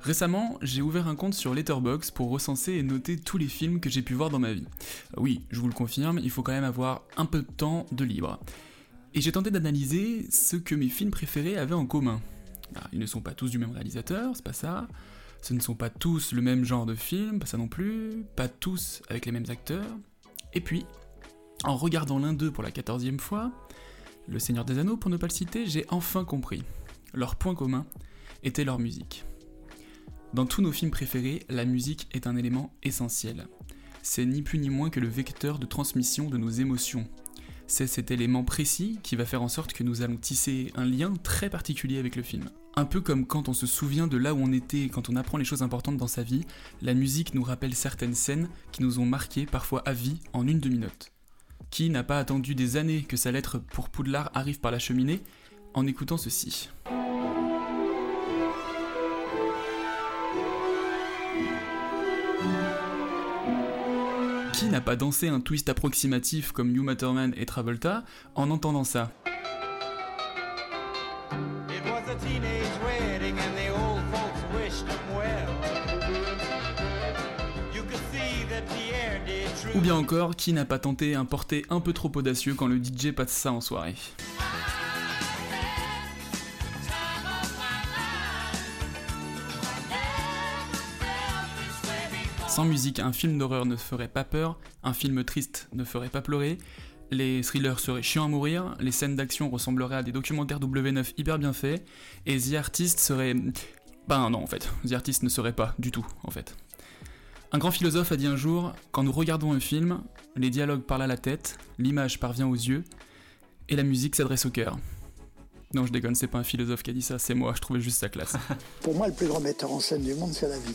Récemment, j'ai ouvert un compte sur Letterboxd pour recenser et noter tous les films que j'ai pu voir dans ma vie. Oui, je vous le confirme, il faut quand même avoir un peu de temps de libre. Et j'ai tenté d'analyser ce que mes films préférés avaient en commun. Alors, ils ne sont pas tous du même réalisateur, c'est pas ça. Ce ne sont pas tous le même genre de film, pas ça non plus. Pas tous avec les mêmes acteurs. Et puis, en regardant l'un d'eux pour la quatorzième fois, Le Seigneur des Anneaux pour ne pas le citer, j'ai enfin compris. Leur point commun était leur musique. Dans tous nos films préférés, la musique est un élément essentiel. C'est ni plus ni moins que le vecteur de transmission de nos émotions. C'est cet élément précis qui va faire en sorte que nous allons tisser un lien très particulier avec le film. Un peu comme quand on se souvient de là où on était et quand on apprend les choses importantes dans sa vie, la musique nous rappelle certaines scènes qui nous ont marqués parfois à vie en une demi-note. Qui n'a pas attendu des années que sa lettre pour Poudlard arrive par la cheminée en écoutant ceci Qui n'a pas dansé un twist approximatif comme You Matterman et Travolta en entendant ça. Ou bien encore, qui n'a pas tenté un porté un peu trop audacieux quand le DJ passe ça en soirée Sans musique, un film d'horreur ne ferait pas peur, un film triste ne ferait pas pleurer, les thrillers seraient chiants à mourir, les scènes d'action ressembleraient à des documentaires W9 hyper bien faits, et The Artist serait... Ben non en fait, The Artist ne serait pas du tout en fait. Un grand philosophe a dit un jour, quand nous regardons un film, les dialogues parlent à la tête, l'image parvient aux yeux, et la musique s'adresse au cœur. Non, je déconne, c'est pas un philosophe qui a dit ça, c'est moi, je trouvais juste sa classe. Pour moi, le plus grand metteur en scène du monde, c'est la vie.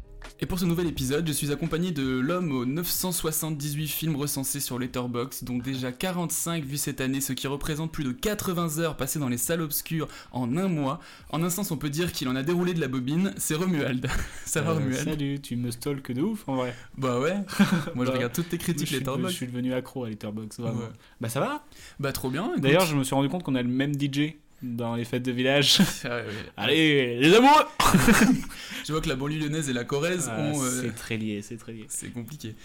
Et pour ce nouvel épisode, je suis accompagné de l'homme aux 978 films recensés sur Letterboxd, dont déjà 45 vus cette année, ce qui représente plus de 80 heures passées dans les salles obscures en un mois. En un sens, on peut dire qu'il en a déroulé de la bobine, c'est Romuald. Ça va Euh, Romuald? Salut, tu me stalk de ouf en vrai. Bah ouais, moi je Bah, regarde toutes tes critiques suis, je Letterboxd. suis devenu accro à Letterboxd, vraiment. Ouais. Bah ça va? Bah trop bien. D'ailleurs, je me suis rendu compte qu'on a le même DJ dans les fêtes de village. Ah. Allez, les amoureux Je vois que la banlieue lyonnaise et la Corrèze Ah, ont... euh, C'est très lié, c'est très lié. C'est compliqué.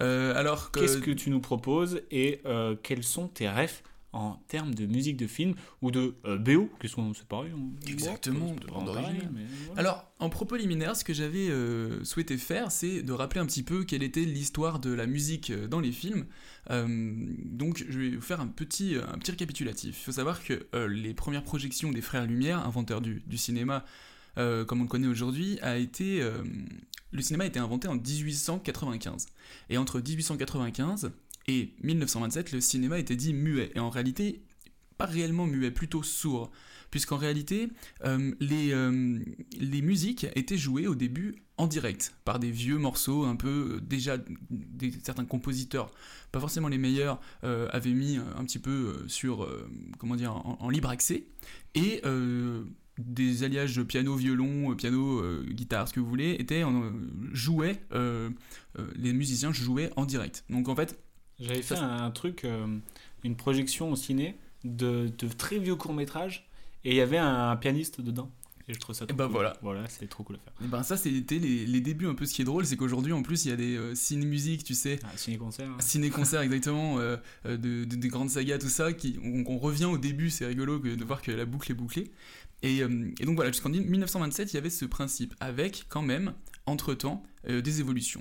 Euh, alors que... Qu'est-ce que tu nous proposes et euh, quels sont tes refs en termes de musique de film ou de euh, BO Qu'est-ce qu'on c'est pareil on- Exactement, de bande originale. voilà. Alors, en propos liminaire, ce que j'avais euh, souhaité faire, c'est de rappeler un petit peu quelle était l'histoire de la musique euh, dans les films. Euh, donc, je vais vous faire un petit, un petit récapitulatif. Il faut savoir que les premières projections des Frères Lumière, inventeurs du, du cinéma comme on le connaît aujourd'hui, a été... le cinéma a été inventé en 1895. Et entre 1895 et 1927, le cinéma était dit muet. Et en réalité, pas réellement muet, plutôt sourd. Puisqu'en réalité, euh, les, euh, les musiques étaient jouées au début en direct, par des vieux morceaux un peu euh, déjà certains compositeurs, pas forcément les meilleurs, avaient mis un petit peu sur, comment dire, en, libre accès, et des alliages piano, violon, piano, guitare, ce que vous voulez, étaient en, jouaient, les musiciens jouaient en direct. Donc en fait, J'avais fait un truc, euh, une projection au ciné de, de très vieux courts-métrages et il y avait un, pianiste dedans. Et je trouve ça Et trop bah cool. voilà. Voilà, c'est trop cool à faire. Et ben ça c'était les, les débuts un peu ce qui est drôle c'est qu'aujourd'hui en plus il y a des euh, ciné-musiques tu sais Ah, ciné-concert. hein. ciné-concert exactement euh, euh, de, de- des grandes sagas tout ça qui on, on revient au début c'est rigolo que- de voir que la boucle est bouclée et, euh, et donc voilà jusqu'en 1927 il y avait ce principe avec quand même entre temps des évolutions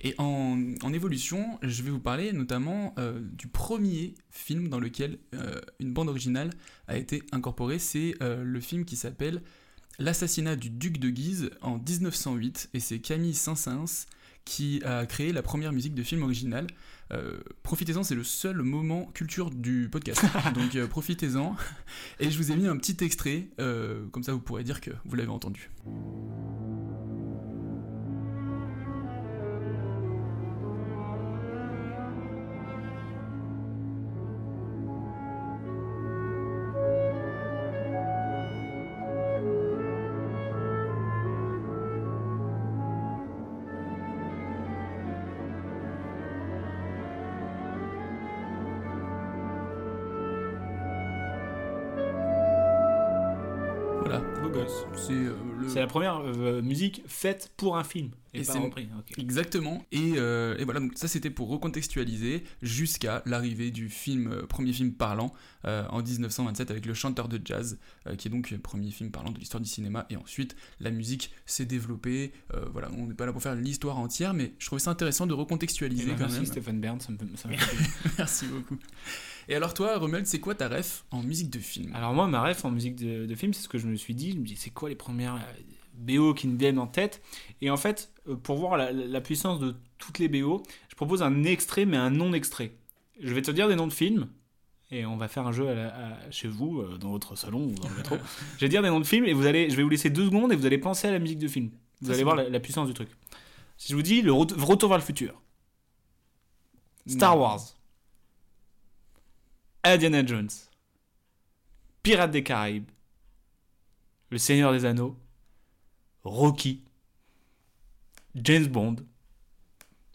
et en, en évolution je vais vous parler notamment euh, du premier film dans lequel euh, une bande originale a été incorporée c'est euh, le film qui s'appelle L'assassinat du duc de Guise en 1908 et c'est Camille Saint-Saëns qui a créé la première musique de film original. Profitez-en, c'est le seul moment culture du podcast. Donc profitez-en. Et je vous ai mis un petit extrait, comme ça vous pourrez dire que vous l'avez entendu. Voilà. Beau gosse. C'est euh, le- C'est la première euh, musique faite pour un film. Et, Et pas repris. Exactement. Et, euh, et voilà, donc ça c'était pour recontextualiser jusqu'à l'arrivée du film, euh, premier film parlant euh, en 1927 avec le chanteur de jazz, qui est donc le premier film parlant de l'histoire du cinéma. Et ensuite, la musique s'est développée. Voilà, on n'est pas là pour faire l'histoire entière, mais je trouvais ça intéressant de recontextualiser ben, quand merci même. Stéphane Bern, ça me, ça me. Merci beaucoup. Et alors toi, Romuald, c'est quoi ta ref en musique de film? Alors moi, ma ref en musique de, de film, c'est ce que je me suis dit. Je me dis, c'est quoi les premières BO qui me viennent en tête Et en fait, euh, pour voir la, la puissance de toutes les BO, je propose un extrait, mais un non-extrait. Je vais te dire des noms de films, et on va faire un jeu à la- à- chez vous, euh, dans votre salon ou dans le métro. je vais dire des noms de films, et vous allez, je vais vous laisser deux secondes, et vous allez penser à la musique de film. Vous Ça, allez voir la, la puissance du truc. Si je vous dis le Ret- Retour vers le futur, Star Non. Wars, Indiana Jones, Pirates des Caraïbes, Le Seigneur des Anneaux, Rocky, James Bond,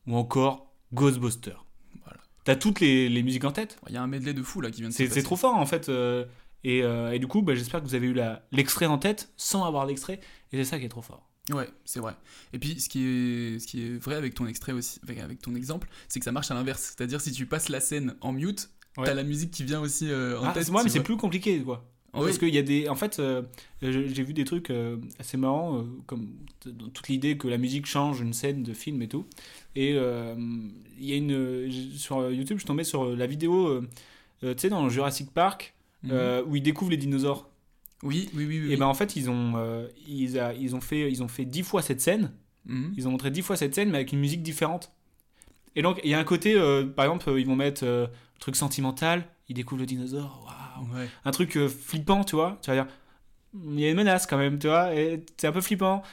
ou encore Ghostbusters. Voilà. T'as toutes les, les musiques en tête? Il y a un medley de fou là qui vient de se C'est trop fort en fait. euh, et, euh, et du coup, bah, j'espère que vous avez eu l'extrait en tête sans avoir l'extrait. Et c'est ça qui est trop fort. Ouais, c'est vrai. Et puis ce qui est, ce qui est vrai avec ton extrait aussi, avec, ton exemple, c'est que ça marche à l'inverse. C'est-à-dire si tu passes la scène en mute, Ouais. t'as la musique qui vient aussi euh, en Ah, tête. tu mais c'est plus compliqué quoi. Oui. Parce qu'il y a des. En fait, euh, j'ai vu des trucs euh, assez marrants, euh, comme toute l'idée que la musique change une scène de film et tout. Et il y a une. Sur YouTube, je suis tombé sur la vidéo, tu sais, dans Jurassic Park, Mhm. où ils découvrent les dinosaures. Oui, oui, oui. oui. Et ben en fait, ils ont, ils, a- ils ont fait, ils ont fait dix fois cette scène. Mhm. Ils ont montré dix fois cette scène, mais avec une musique différente. Et donc, il y a un côté, par exemple, ils vont mettre un truc sentimental, ils découvrent le dinosaure, waouh. Ouais. Un truc euh, flippant, tu vois. Tu vas dire, il y a une menace quand même, tu vois, et c'est un peu flippant.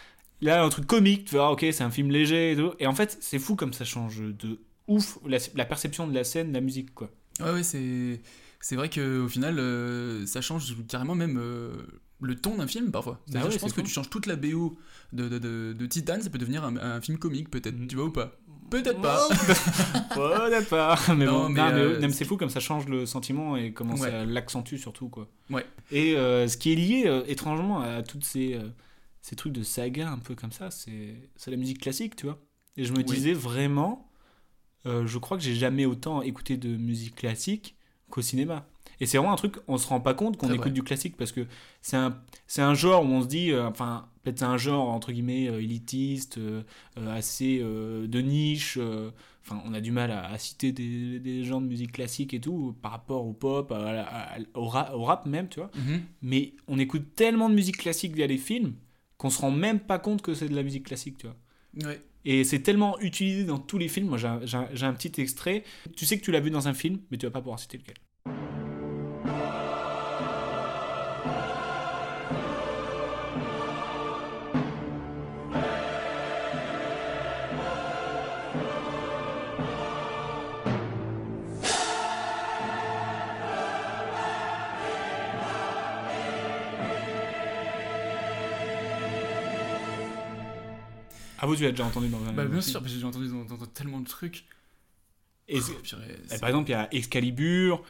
Là, un truc comique, tu vois, ok, c'est un film léger et tout. Et en fait, c'est fou comme ça change de ouf la, la perception de la scène, de la musique, quoi. Ouais, ouais, c'est. C'est vrai qu'au final, euh, ça change carrément même euh, le ton d'un film parfois. Ouais, je pense que tu changes toute la BO de, de, de, de Titan, ça peut devenir un, un film comique peut-être, Mhm. tu vois ou pas? Peut-être pas Peut-être pas. Mais Non, bon, mais, non, mais, euh, mais c'est fou comme ça change le sentiment et comment Ouais. ça l'accentue surtout, quoi. Ouais. Et euh, ce qui est lié euh, étrangement à toutes ces, ces trucs de saga un peu comme ça, c'est la musique classique, tu vois. Et je me Oui. disais vraiment, je crois que j'ai jamais autant écouté de musique classique qu'au cinéma. Et c'est vraiment un truc, on se rend pas compte qu'on écoute vrai. du classique parce que c'est un, un genre où on se dit, enfin, peut-être c'est un genre entre guillemets euh, élitiste, euh, euh, assez de niche. Enfin, on a du mal à, à citer des, des genres de musique classique et tout par rapport au pop, à la- à- au, rap, au rap même, tu vois. Mhm. Mais on écoute tellement de musique classique via les films qu'on se rend même pas compte que c'est de la musique classique, tu vois. Ouais. Et c'est tellement utilisé dans tous les films. Moi, j'ai un, un petit extrait. Tu sais que tu l'as vu dans un film, mais tu vas pas pouvoir citer lequel. Vous, tu l'as déjà entendu dans un Bah bien film. sûr, parce que j'ai entendu dans, dans- dans tellement de trucs. Et Oh, purée, Et c'est- par exemple, il y a Excalibur,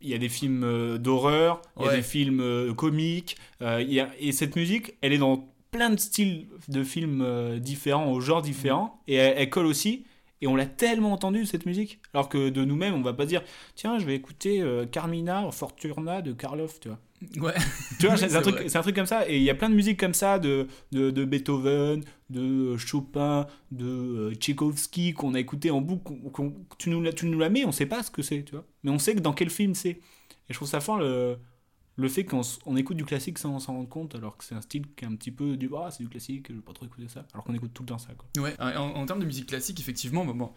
il y a des films euh, d'horreur, il y a des films euh, comiques, euh, il y a- et cette musique, elle est dans plein de styles de films différents, aux genres différents, et elle, elle colle aussi. Et on l'a tellement entendu cette musique, alors que de nous-mêmes, on va pas dire tiens, je vais écouter euh, Carmina Fortuna de Karloff, tu vois. Ouais. Tu vois, c'est un, truc- vrai. c'est un truc comme ça. Et il y a plein de musiques comme ça de, de, de Beethoven, de Chopin, de euh, Tchaïkovski qu'on a écouté en boucle. tu, nous la, tu nous la mets, on sait pas ce que c'est, tu vois. Mais on sait que dans quel film c'est. Et je trouve ça fort le, le fait qu'on on écoute du classique sans s'en rendre compte, alors que c'est un style qui est un petit peu du ah, c'est du classique, je vais pas trop écouter ça. Alors qu'on écoute tout le temps ça, quoi. Ouais, en, en termes de musique classique, effectivement, bon, bon,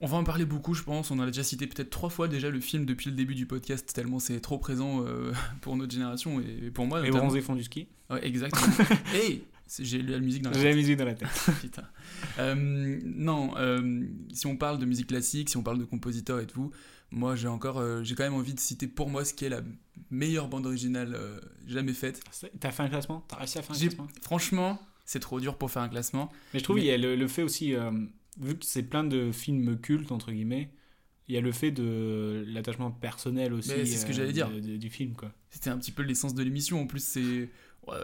on va en parler beaucoup, je pense. On en a déjà cité peut-être trois fois déjà le film depuis le début du podcast, tellement c'est trop présent euh, pour notre génération et pour moi. Les notamment. bronzés font du ski. Ouais, exactement. hey, j'ai la musique dans la J'ai la tête. musique dans la tête. Putain. Euh, non, euh, si on parle de musique classique, si on parle de compositeurs et tout, moi j'ai encore, euh, j'ai quand même envie de citer pour moi ce qui est la meilleure bande originale euh, jamais faite. T'as fait un classement? T'as réussi à faire un classement? Franchement, c'est trop dur pour faire un classement. Mais je trouve Mais- qu'il y a le, le fait aussi, euh, vu que c'est plein de films cultes, entre guillemets, il y a le fait de l'attachement personnel aussi c'est ce que j'allais dire. de- de- du film. Quoi. C'était un petit peu l'essence de l'émission. En plus, c'est,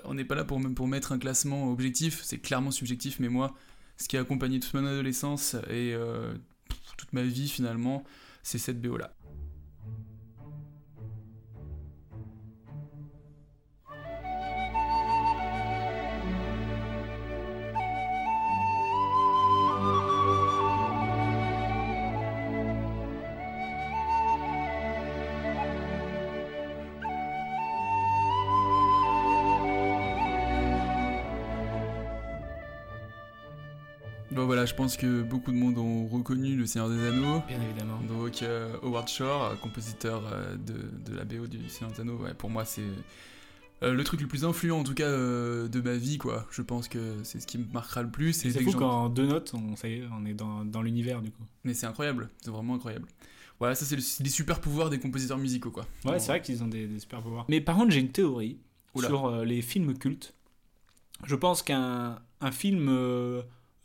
on n'est pas là pour, pour mettre un classement objectif. C'est clairement subjectif. Mais moi, ce qui a accompagné toute mon adolescence et toute ma vie finalement, c'est cette BO là. Je pense que beaucoup de monde ont reconnu Le Seigneur des Anneaux. Bien évidemment. Donc euh, Howard Shore, compositeur euh, de, de la BO du Seigneur des Anneaux, ouais, pour moi c'est euh, le truc le plus influent en tout cas euh, de ma vie quoi. Je pense que c'est ce qui me marquera le plus. C'est fou qu'en deux notes, on, ça y est, on est dans, dans l'univers du coup. Mais c'est incroyable, c'est vraiment incroyable. Voilà, ça c'est le- les super pouvoirs des compositeurs musicaux quoi. Ouais, c'est vrai qu'ils ont des, des super pouvoirs. Mais par contre, j'ai une théorie Oula. sur euh, les films cultes. Je pense qu'un un film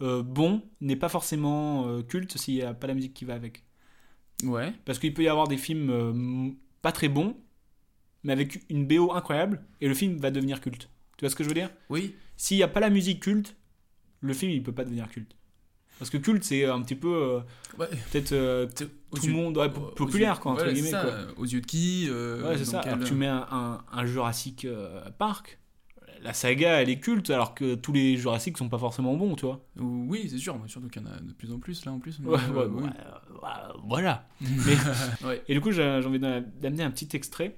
euh, bon n'est pas forcément euh, culte s'il n'y a pas la musique qui va avec. Ouais. Parce qu'il peut y avoir des films euh, pas très bons, mais avec une BO incroyable, et le film va devenir culte. Tu vois ce que je veux dire? Oui. S'il n'y a pas la musique culte, le film il peut pas devenir culte. Parce que culte c'est un petit peu Ouais. peut-être tout le monde ouais, populaire quoi entre c'est guillemets ça, quoi. Aux yeux de qui Ouais, c'est ça. quel- Alors que tu mets un, un, un Jurassic Park, la saga elle est culte alors que tous les Jurassic sont pas forcément bons, tu vois. Oui, c'est sûr, surtout qu'il y en a de plus en plus là en plus. Ouais, mais, ouais, ouais, oui. voilà. Mais-. Et du coup, j'ai envie d'a- d'amener un petit extrait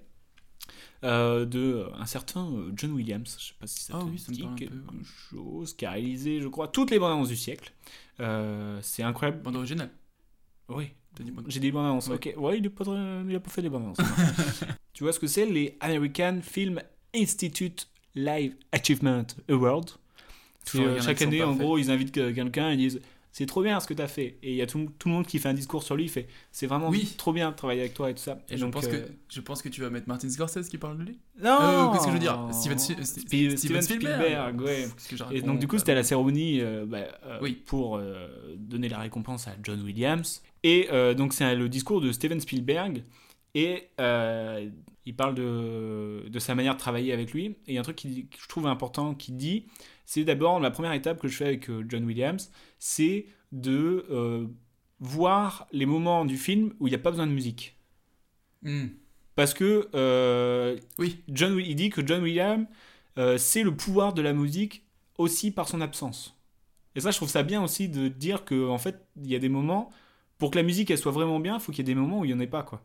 euh, de euh, un certain euh, John Williams. Je sais pas si ça Ah te oui, ça dit quelque peu. chose, qui a réalisé, je crois, toutes les bandes annonces du siècle. Euh, c'est incroyable. Bande originale. Oui. J'ai des bandes annonces. Ouais. Ok. Ouais, il, est pas très- il a pas fait des bandes annonces. tu vois ce que c'est les American Film Institute Live Achievement Award euh, chaque année, en gros, ils invitent que- quelqu'un et disent c'est trop bien ce que tu as fait. Et il y a tout, tout le monde qui fait un discours sur lui. Il fait c'est vraiment Oui. trop bien de travailler avec toi et tout ça. Et je donc, pense, euh, que, je pense que tu vas mettre Martin Scorsese qui parle de lui? Non Euh, Qu'est-ce que je veux dire? Steven, Steven, Steven, Spielberg, ouais. Qu'est-ce que je Et donc du coup c'était la cérémonie euh, bah, euh, Oui. pour euh, donner la récompense à John Williams. Et euh, donc c'est le discours de Steven Spielberg et euh, il parle de, de sa manière de travailler avec lui. Et il y a un truc qui, que je trouve important qu'il dit, c'est d'abord la première étape que je fais avec euh, John Williams, c'est de euh, voir les moments du film où il n'y a pas besoin de musique. Hmm. Parce que euh, Oui. John, il dit que John Williams, euh, c'est le pouvoir de la musique aussi par son absence. Et ça, je trouve ça bien aussi de dire que en fait, il y a des moments pour que la musique elle soit vraiment bien, il faut qu'il y ait des moments où il n'y en ait pas quoi.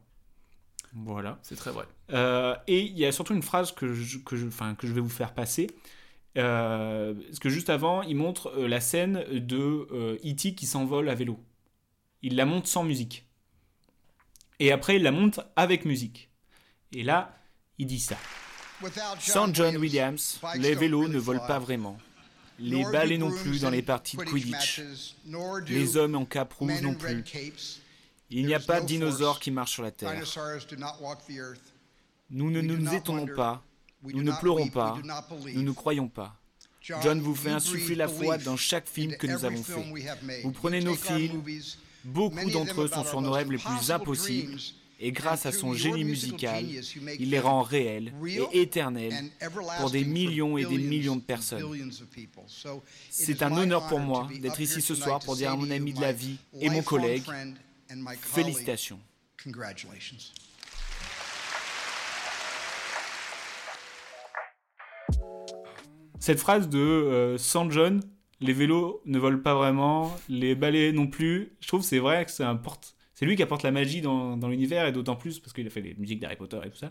Voilà. C'est très vrai. Euh, et il y a surtout une phrase que je, que je, que je vais vous faire passer. Euh, parce que juste avant, il montre euh, la scène de euh, E.T. qui s'envole à vélo. Il la monte sans musique. Et après, il la monte avec musique. Et là, il dit ça. Sans John Williams, les vélos ne volent pas vraiment. Les balais non plus dans les parties de Quidditch. Les hommes en cape rouge non plus. Il n'y a pas de dinosaures qui marchent sur la Terre. Nous ne nous étonnons pas, nous ne pleurons pas, nous ne croyons pas. John vous fait insuffler la foi dans chaque film que nous avons fait. Vous prenez nos films, beaucoup d'entre eux sont sur nos rêves les plus impossibles, Et grâce à son génie musical, il les rend réels et éternels pour des millions et des millions de personnes. C'est un honneur pour moi d'être ici ce soir pour dire à mon ami de la vie et mon collègue, félicitations. Cette phrase de euh, sans John, les vélos ne volent pas vraiment, les balais non plus, je trouve c'est vrai que c'est lui qui apporte la magie dans, dans l'univers et d'autant plus parce qu'il a fait les musiques d'Harry Potter et tout ça.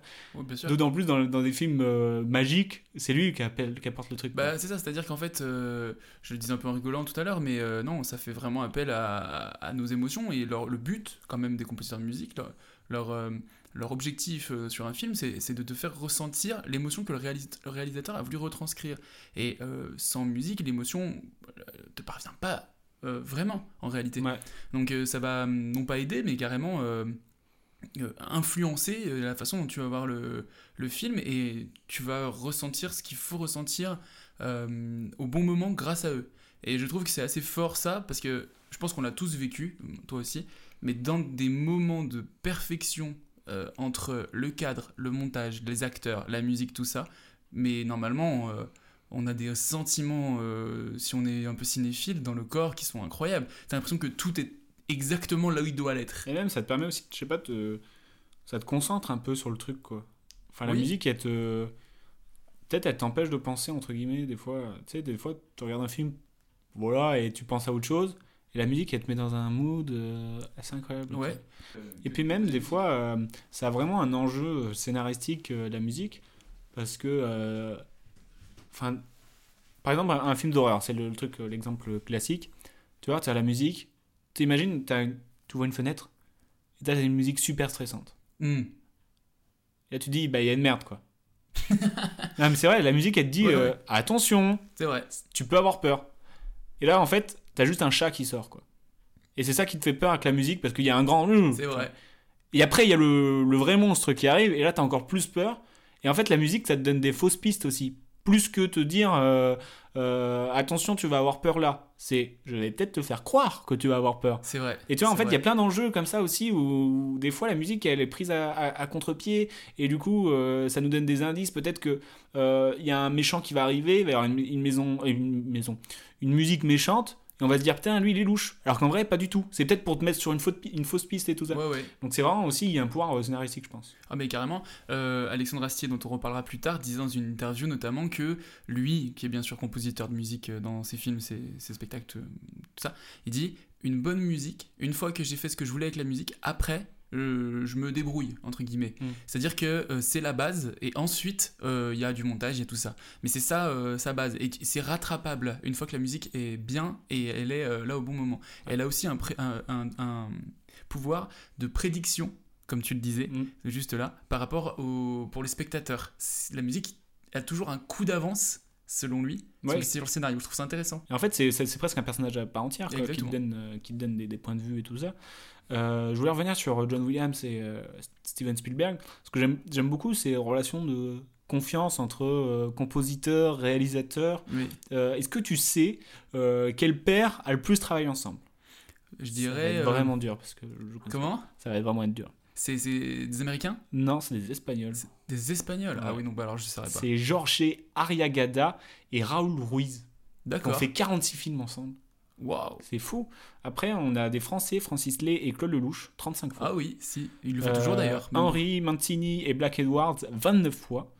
d'autant plus dans, dans, des films euh, magiques, c'est lui qui, appelle, qui apporte le truc. Bah, c'est ça, c'est-à-dire qu'en fait, euh, je le disais un peu en rigolant tout à l'heure, mais euh, non, ça fait vraiment appel à, à, nos émotions et leur, le but, quand même, des compositeurs de musique, leur, leur, leur objectif sur un film, c'est de te faire ressentir l'émotion que le, le, réalisateur a voulu retranscrire. Et sans musique, l'émotion te parvient pas euh, vraiment, en réalité. Donc euh, ça va hum, non pas aider, mais carrément euh, influencer la façon dont tu vas voir le, le film et tu vas ressentir ce qu'il faut ressentir au bon moment grâce à eux. Et je trouve que c'est assez fort ça, parce que je pense qu'on l'a tous vécu, toi aussi, mais dans des moments de perfection entre le cadre, le montage, les acteurs, la musique, tout ça, mais normalement on a des sentiments, euh, si on est un peu cinéphile, dans le corps qui sont incroyables. T'as l'impression que tout est exactement là où il doit l'être. Et même, ça te permet aussi, je sais pas, te... ça te concentre un peu sur le truc, quoi. Enfin, la musique, elle te. Peut-être elle t'empêche de penser, entre guillemets, des fois. Tu sais, des fois, tu regardes un film, voilà, et tu penses à autre chose. Et la musique, elle te met dans un mood euh, assez incroyable. Ouais. Et puis même, des fois, euh, ça a vraiment un enjeu scénaristique, la musique, parce que Enfin, par exemple, un, film d'horreur, c'est le, truc, euh, l'exemple classique. Tu vois, tu as la musique, tu imagines, tu vois une fenêtre, et tu as une musique super stressante. Hmm. Et là, tu dis, bah, il y a une merde, quoi. non, mais c'est vrai, la musique, elle te dit, euh, attention, c'est vrai. tu peux avoir peur. Et là, en fait, tu as juste un chat qui sort, quoi. Et c'est ça qui te fait peur avec la musique, parce qu'il y a un grand. C'est vrai. Et après, il y a le, le, vrai monstre qui arrive, et là, tu as encore plus peur. Et en fait, la musique, ça te donne des fausses pistes aussi plus que te dire euh, euh, attention, tu vas avoir peur là. C'est je vais peut-être te faire croire que tu vas avoir peur. C'est vrai. Et tu vois, en fait, il y a plein d'enjeux comme ça aussi où, des fois la musique elle est prise à, contre-pied et du coup euh, ça nous donne des indices. Peut-être que il y a un méchant qui va arriver vers une, une maison, une maison, une musique méchante et on va se dire, putain, lui, il est louche. Alors qu'en vrai, pas du tout. C'est peut-être pour te mettre sur une, une fausse piste et tout ça. Donc c'est vraiment aussi, il y a un pouvoir euh, scénaristique, je pense. Ah, mais carrément. Euh, Alexandre Astier, dont on reparlera plus tard, disait dans une interview notamment que lui, qui est bien sûr compositeur de musique euh, dans ses films, ses, ses spectacles, tout ça, il dit, une bonne musique, une fois que j'ai fait ce que je voulais avec la musique, après, je me débrouille, entre guillemets. Mm. C'est-à-dire que euh, c'est la base, et ensuite, euh, il y a du montage, il y a tout ça. Mais c'est ça, euh, sa base. Et c'est rattrapable une fois que la musique est bien et elle est là au bon moment. Elle a aussi un, un, pouvoir de prédiction, comme tu le disais, mm. juste là, par rapport au, pour les spectateurs. La musique a toujours un coup d'avance selon lui, ouais. sur le scénario. Je trouve ça intéressant. Et en fait, c'est presque un personnage à part entière qui, te donne, qui donne des, des, points de vue et tout ça. Euh, je voulais revenir sur John Williams et euh, Steven Spielberg. Ce que j'aime beaucoup, c'est les relations de confiance entre euh, compositeurs, réalisateurs. Est-ce que tu sais quel père a le plus travaillé ensemble? Je dirais. vraiment dur. Parce que Comment? Ça va être vraiment être dur. C'est des Américains? Non, c'est des Espagnols. Des Espagnols? Ah oui, donc bah alors je ne saurais pas. C'est Jorge Ariagada et Raúl Ruiz. D'accord. On fait 46 films ensemble. Waouh C'est fou. Après, on a des Français, Francis Lay et Claude Lelouch, 35 fois. Ah oui, si. Il le fait toujours d'ailleurs. Euh, Henri Mancini et Black Edwards, 29 fois.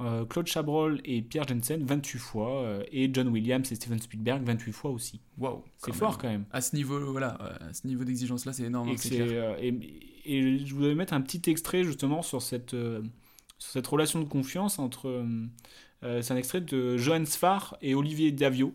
Euh, Claude Chabrol et Pierre Jensen, 28 fois. Euh, et John Williams et Steven Spielberg, 28 fois aussi. Waouh C'est fort quand même. À ce niveau, voilà, à ce niveau d'exigence-là, c'est énorme. Hein, et, et, je voulais mettre un petit extrait justement sur cette, sur cette relation de confiance entre... c'est un extrait de Johan Sfar et Olivier Davio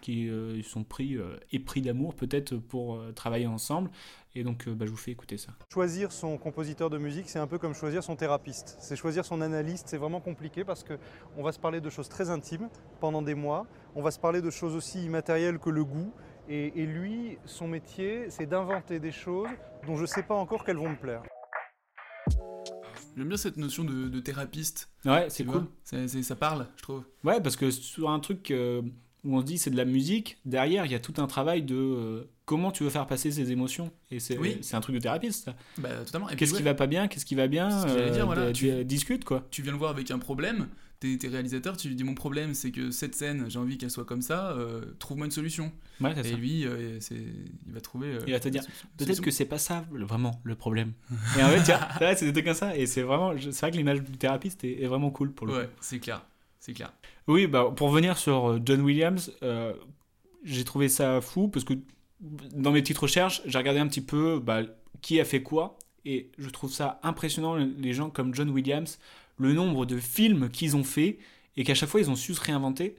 qui euh, sont pris euh, épris d'amour peut-être pour euh, travailler ensemble. Et donc bah, je vous fais écouter ça. Choisir son compositeur de musique, c'est un peu comme choisir son thérapeute. C'est choisir son analyste, c'est vraiment compliqué parce qu'on va se parler de choses très intimes pendant des mois. On va se parler de choses aussi immatérielles que le goût. Et, lui, son métier, c'est d'inventer des choses dont je ne sais pas encore qu'elles vont me plaire. J'aime bien cette notion de, de thérapeute. Ouais, c'est cool. ça parle, je trouve. Ouais, parce que sur un truc où on se dit c'est de la musique, derrière il y a tout un travail de, euh, comment tu veux faire passer ces émotions Et c'est Oui. c'est un truc de thérapeute, ça. Bah, Qu'est-ce qui va pas bien Qu'est-ce qui va bien ce dire, Euh, voilà, tu, tu- discutes, quoi. Tu viens le voir avec un problème, t'es t'es réalisateur, tu lui dis mon problème c'est que cette scène, j'ai envie qu'elle soit comme ça, euh, trouve-moi une solution. Ouais, Et ça. lui, euh, il va trouver. euh, Il va te dire, peut-être que c'est pas ça vraiment le problème. et en fait, c'est des trucs comme ça. Et c'est vraiment, c'est vrai que l'image du thérapeute est, est vraiment cool pour le Ouais, c'est clair. C'est clair. Oui, bah, pour revenir sur euh, John Williams, euh, j'ai trouvé ça fou parce que dans mes petites recherches, j'ai regardé un petit peu bah, qui a fait quoi. Et je trouve ça impressionnant, les gens comme John Williams, le nombre de films qu'ils ont fait et qu'à chaque fois ils ont su se réinventer.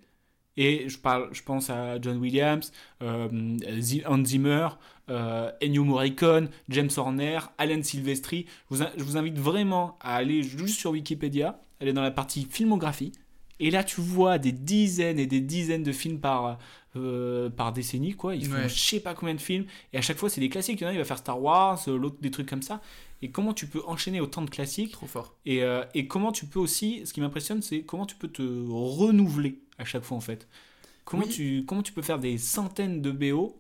Et je, parle, je pense à John Williams, euh, Hans Zimmer, euh, Ennio Morricone, James Horner, Alan Silvestri. Je vous, je vous invite vraiment à aller juste sur Wikipédia, aller dans la partie filmographie. Et là, tu vois des dizaines et des dizaines de films par, euh, par décennie, quoi. Ils font Ouais. je sais pas combien de films. Et à chaque fois, c'est des classiques. Il y en a, il va faire Star Wars, euh, l'autre des trucs comme ça. Et comment tu peux enchaîner autant de classiques Trop fort. et, euh, et comment tu peux aussi, ce qui m'impressionne, c'est comment tu peux te renouveler à chaque fois en fait. Comment, Oui. tu, comment tu peux faire des centaines de BO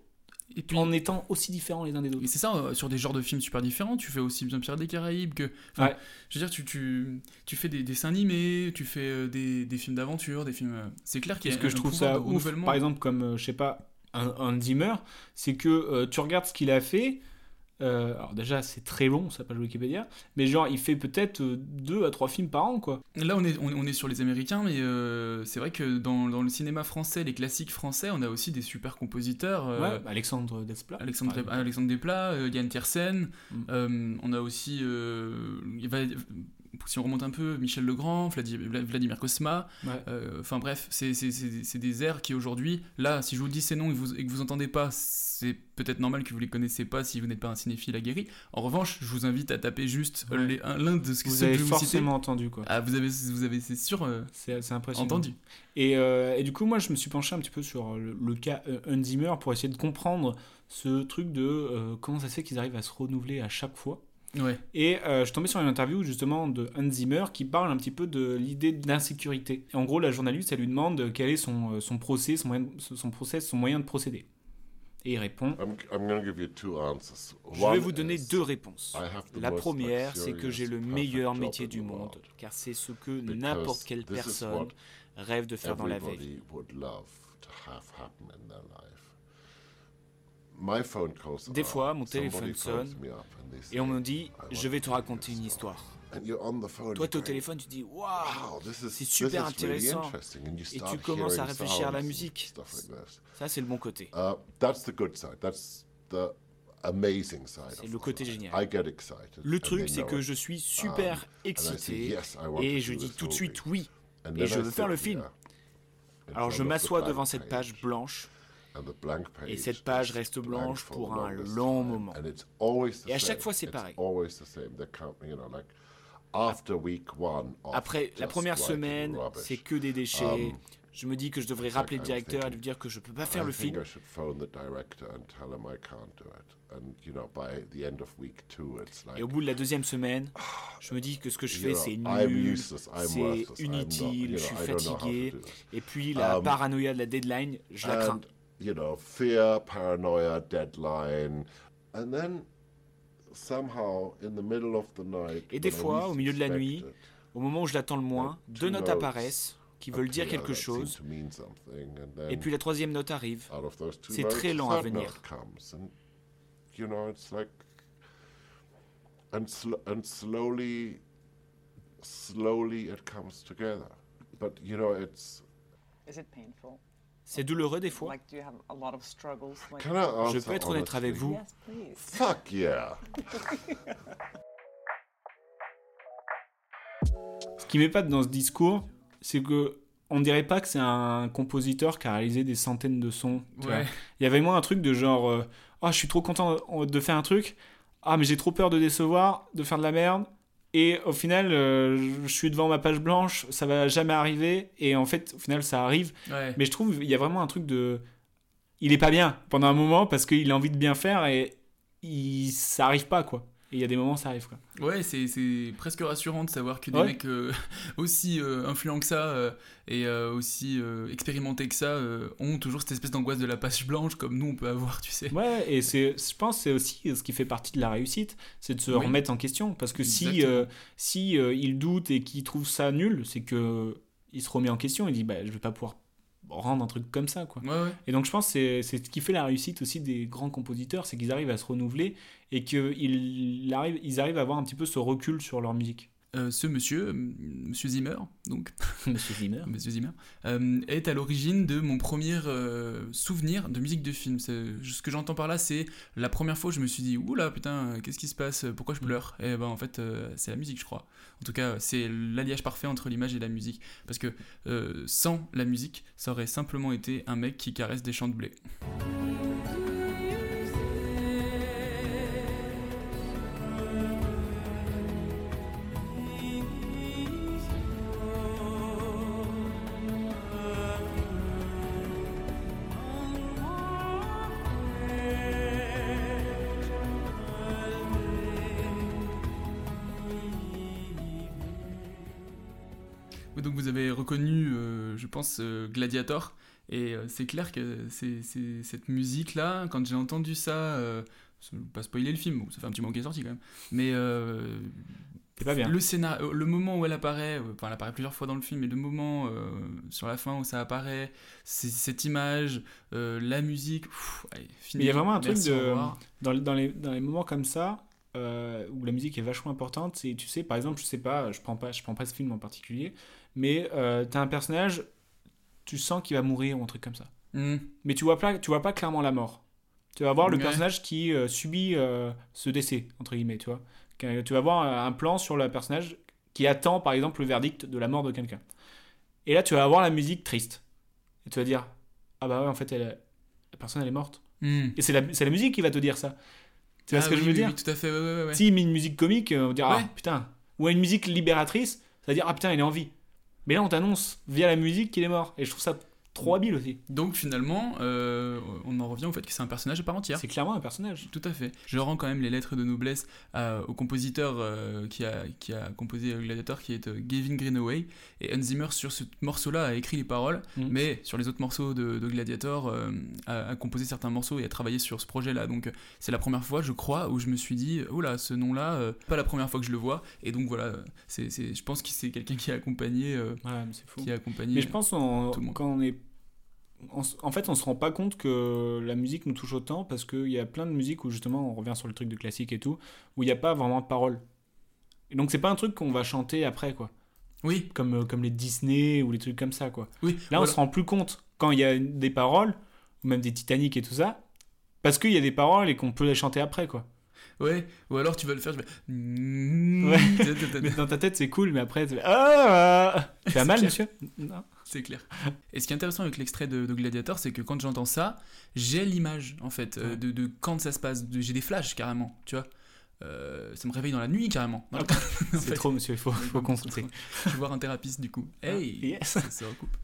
Et puis, en étant aussi différents les uns des autres Et c'est ça, euh, sur des genres de films super différents, tu fais aussi bien Pierre des Caraïbes que. Ouais. Je veux dire, tu, tu, tu fais des dessins animés, tu fais euh, des, des films d'aventure, des films. euh, C'est clair qu'il y a Parce que je trouve ça ouf, par exemple, comme, je sais pas, un, un Zimmer, c'est que euh, tu regardes ce qu'il a fait. Euh, alors déjà, c'est très long, sa page Wikipédia, mais genre, il fait peut-être euh, deux à trois films par an, quoi. Là, on est, on, on est sur les Américains, mais euh, c'est vrai que dans, dans le cinéma français, les classiques français, on a aussi des super compositeurs. euh, Ouais, Alexandre Desplat. Alexandre. Alexandre Desplat, Yann Tiersen, Mm. on a aussi, il va- si on remonte un peu, Michel Legrand, Vladi- Vla- Vladimir Cosma, Ouais. euh, enfin bref, c'est des airs qui aujourd'hui, là, si je vous dis ces noms et que vous, et que vous entendez pas, c'est peut-être normal que vous les connaissez pas si vous n'êtes pas un cinéphile aguerri. En revanche, je vous invite à taper juste Ouais. l'un de ce que Vous que avez je vais vous forcément entendu, quoi. Ah, vous avez, vous avez c'est sûr, euh, C'est impressionnant. entendu. Et, euh, et du coup, moi, je me suis penché un petit peu sur le, le cas euh, Hans Zimmer pour essayer de comprendre ce truc de comment ça se fait qu'ils arrivent à se renouveler à chaque fois. Ouais. Et euh, je tombé sur une interview justement de Hans Zimmer qui parle un petit peu de l'idée d'insécurité. En gros, la journaliste, elle lui demande quel est son, euh, son procès, son moyen, de- son process, son moyen de procéder. Et il répond I'm, I'm going to give you two answers. Je One vais vous donner is, deux réponses. I have the La première, c'est que j'ai le meilleur métier job du in the monde, world. car c'est ce que Because n'importe quelle personne what rêve de faire dans la vie. Everybody would love to have happen in their life. My phone calls Des fois, mon téléphone sonne et on me dit "I Je vais te raconter une story." histoire. Toi, tu es au téléphone, tu dis Waouh, c'est super intéressant. Et tu commences à réfléchir à la musique. Ça, c'est le bon côté. Uh. C'est le côté génial. Le truc, c'est que je suis Um, super excité et je dis tout de suite oui. Et je veux faire le film. Alors je m'assois devant cette page blanche et cette page reste blanche for pour un long moment. And it's always the Et à chaque fois, c'est pareil. Après la première semaine, c'est que des déchets. um, Je me dis que je devrais rappeler le directeur et lui dire que je peux pas faire le film. Et au bout de la deuxième semaine, je me dis que ce que je fais c'est nul, c'est inutile, je suis fatigué. Et puis la Um, paranoïa de la deadline, je la crains. And, you know, fear, paranoia, deadline, and then somehow in the middle of the night, Et des fois, au milieu de la nuit, it, au moment où je l'attends le moins, two deux notes apparaissent qui veulent dire quelque chose. to mean something, and then Et puis la troisième note arrive. out of those two C'est très lent à venir. note comes, and you know, it's like, and sl- and slowly, slowly it comes together. But you know, it's Is it painful? C'est douloureux des fois. Je peux être honnête avec vous. Fuck yeah. Ce qui m'épate dans ce discours, c'est que on dirait pas que c'est un compositeur qui a réalisé des centaines de sons. Ouais. Il y avait moins un truc de genre, euh, ah, je suis trop content de faire un truc, ah, mais j'ai trop peur de décevoir, de faire de la merde. Et au final, euh, je suis devant ma page blanche, ça va jamais arriver. Et en fait, au final, ça arrive. Ouais. Mais je trouve il y a vraiment un truc de, il est pas bien pendant un moment parce qu'il a envie de bien faire et il... ça arrive pas quoi. Et il y a des moments, ça arrive, quoi. Ouais, c'est c'est presque rassurant de savoir que des Ouais. mecs euh, aussi euh, influents que ça euh, et euh, aussi expérimentés que ça ont toujours cette espèce d'angoisse de la page blanche comme nous on peut avoir, tu sais. Ouais, et c'est, je pense que c'est aussi ce qui fait partie de la réussite, c'est de se Oui. remettre en question. Parce que si, Exactement. si euh, il doute et qu'il trouve ça nul, c'est que il se remet en question. Il dit, bah, je vais pas pouvoir rendre un truc comme ça, quoi. Ouais, ouais. Et donc je pense que c'est, c'est ce qui fait la réussite aussi des grands compositeurs, c'est qu'ils arrivent à se renouveler et qu'ils arrivent, ils arrivent à avoir un petit peu ce recul sur leur musique. Euh, ce monsieur, euh, Monsieur Zimmer, donc Monsieur Zimmer. Monsieur Zimmer, euh, est à l'origine de mon premier euh, souvenir de musique de film. Ce que j'entends par là, c'est la première fois où je me suis dit, oula putain, qu'est-ce qui se passe? Pourquoi je pleure? Et ben en fait, c'est la musique, je crois. En tout cas, c'est l'alliage parfait entre l'image et la musique. Parce que sans la musique, ça aurait simplement été un mec qui caresse des champs de blé. Gladiator. Et euh, c'est clair que c'est c'est- cette musique-là, quand j'ai entendu ça, euh, pas spoiler le film, bon, ça fait un petit moment qu'elle est sorti quand même, mais euh, C'est pas bien. le scénario, le moment où elle apparaît, euh, enfin elle apparaît plusieurs fois dans le film, et le moment euh, sur la fin où ça apparaît, c'est cette image, euh, la musique, pff, allez, Mais il y a fini, vraiment un truc de. Dans, les- dans, les, dans les moments comme ça, euh, où la musique est vachement importante, c'est, tu sais, par exemple, je sais pas, je prends pas, je prends pas ce film en particulier, mais euh, t'as un personnage, tu sens qu'il va mourir ou un truc comme ça. Mm. Mais tu vois pas, tu vois pas clairement la mort. Tu vas voir le Ouais. personnage qui euh, subit euh, ce décès, entre guillemets, tu vois. Tu vas voir un plan sur le personnage qui attend, par exemple, le verdict de la mort de quelqu'un. Et là, tu vas avoir la musique triste. Et tu vas dire, ah bah ouais, en fait, elle, la personne, elle est morte. Mm. Et c'est la, la musique qui va te dire ça. Tu vois Ah ce que je veux oui, dire oui, tout à fait, ouais, ouais, ouais, ouais. S'il met une musique comique, euh, on dira, ah putain. Ou une musique libératrice, ça va dire, ah putain, il est en vie. Mais là, on t'annonce via la musique qu'il est mort. Et je trouve ça trop habile aussi. Donc finalement, euh, on en revient au fait que c'est un personnage à part entière. C'est clairement un personnage. Tout à fait. Je rends quand même les lettres de noblesse à- au compositeur euh, qui, a, qui a composé euh, Gladiator, qui est euh, Gavin Greenaway. Et Hans Zimmer, sur ce morceau-là, a écrit les paroles, Mm. mais sur les autres morceaux de, de Gladiator, euh, a, a composé certains morceaux et a travaillé sur ce projet-là. Donc euh, c'est la première fois, je crois, où je me suis dit, oh là, ce nom-là, euh, pas la première fois que je le vois. Et donc voilà, c'est, c'est- je pense que c'est quelqu'un qui a accompagné. euh, Ouais, mais. Qui a accompagné Mais je pense on- tout le monde. quand on est. on en fait, on se rend pas compte que la musique nous touche autant parce qu'il y a plein de musiques où justement on revient sur le truc de classique et tout, où il n'y a pas vraiment de paroles. Et donc c'est pas un truc qu'on va chanter après quoi. Oui. Comme, euh, comme les Disney ou les trucs comme ça quoi. Oui. Là on se rend plus compte quand il y a des paroles, ou même des Titanic et tout ça, parce qu'il y a des paroles et qu'on peut les chanter après quoi. Ouais, ou alors tu vas le faire, je vais. Ouais. mais dans ta tête c'est cool, mais après tu fais, ah, tu as mal clair. monsieur? Non. C'est clair. Et ce qui est intéressant avec l'extrait de, de Gladiator, c'est que quand j'entends ça, j'ai l'image, en fait, euh, de, de quand ça se passe. J'ai des flashs, carrément, tu vois. Euh, ça me réveille dans la nuit, carrément. En C'est trop monsieur, il faut, faut consulter. Je vais voir un thérapeute, du coup. Hey Yes. Ça se recoupe.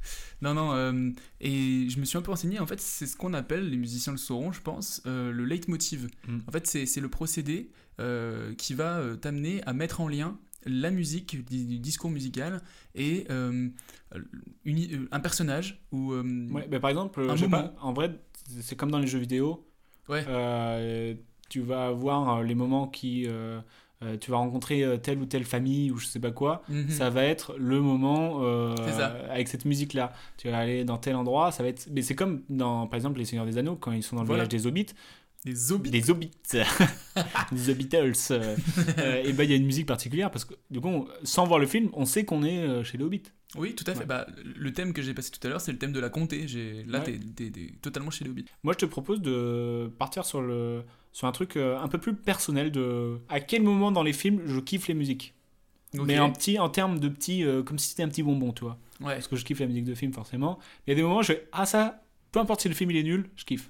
Non, non, euh, et je me suis un peu renseigné, en fait, c'est ce qu'on appelle, les musiciens le sauront, je pense, euh, le leitmotiv. Mm. En fait, c'est c'est le procédé qui va t'amener à mettre en lien la musique du, discours musical et euh, une un personnage ou euh, Ouais, bah, par exemple, un je sais moment. pas, en vrai, c'est comme dans les jeux vidéo. Ouais. Euh, tu vas avoir euh, les moments qui. euh, euh, tu vas rencontrer telle ou telle famille ou je sais pas quoi. Mhm. Ça va être le moment euh, avec cette musique-là. Tu vas aller dans tel endroit, ça va être. Mais c'est comme dans, par exemple, Les Seigneurs des Anneaux, quand ils sont dans le Voilà. village des Hobbits. Des Hobbits Des Hobbits. des Hobbitals. euh, et ben il y a une musique particulière parce que, du coup, on- sans voir le film, on sait qu'on est chez les Hobbits. Oui, tout à fait. Ouais. Bah, le thème que j'ai passé tout à l'heure, c'est le thème de la comté. Là, Ouais. t'es, totalement chez les Hobbits. Moi, je te propose de partir sur, le, sur un truc euh, un peu plus personnel de à quel moment dans les films je kiffe les musiques. Mais en, petit, en termes de petit, euh, comme si c'était un petit bonbon, tu vois. Ouais. Parce que je kiffe la musique de film, forcément. Il y a des moments où je fais Ah, ça, peu importe si le film il est nul, je kiffe.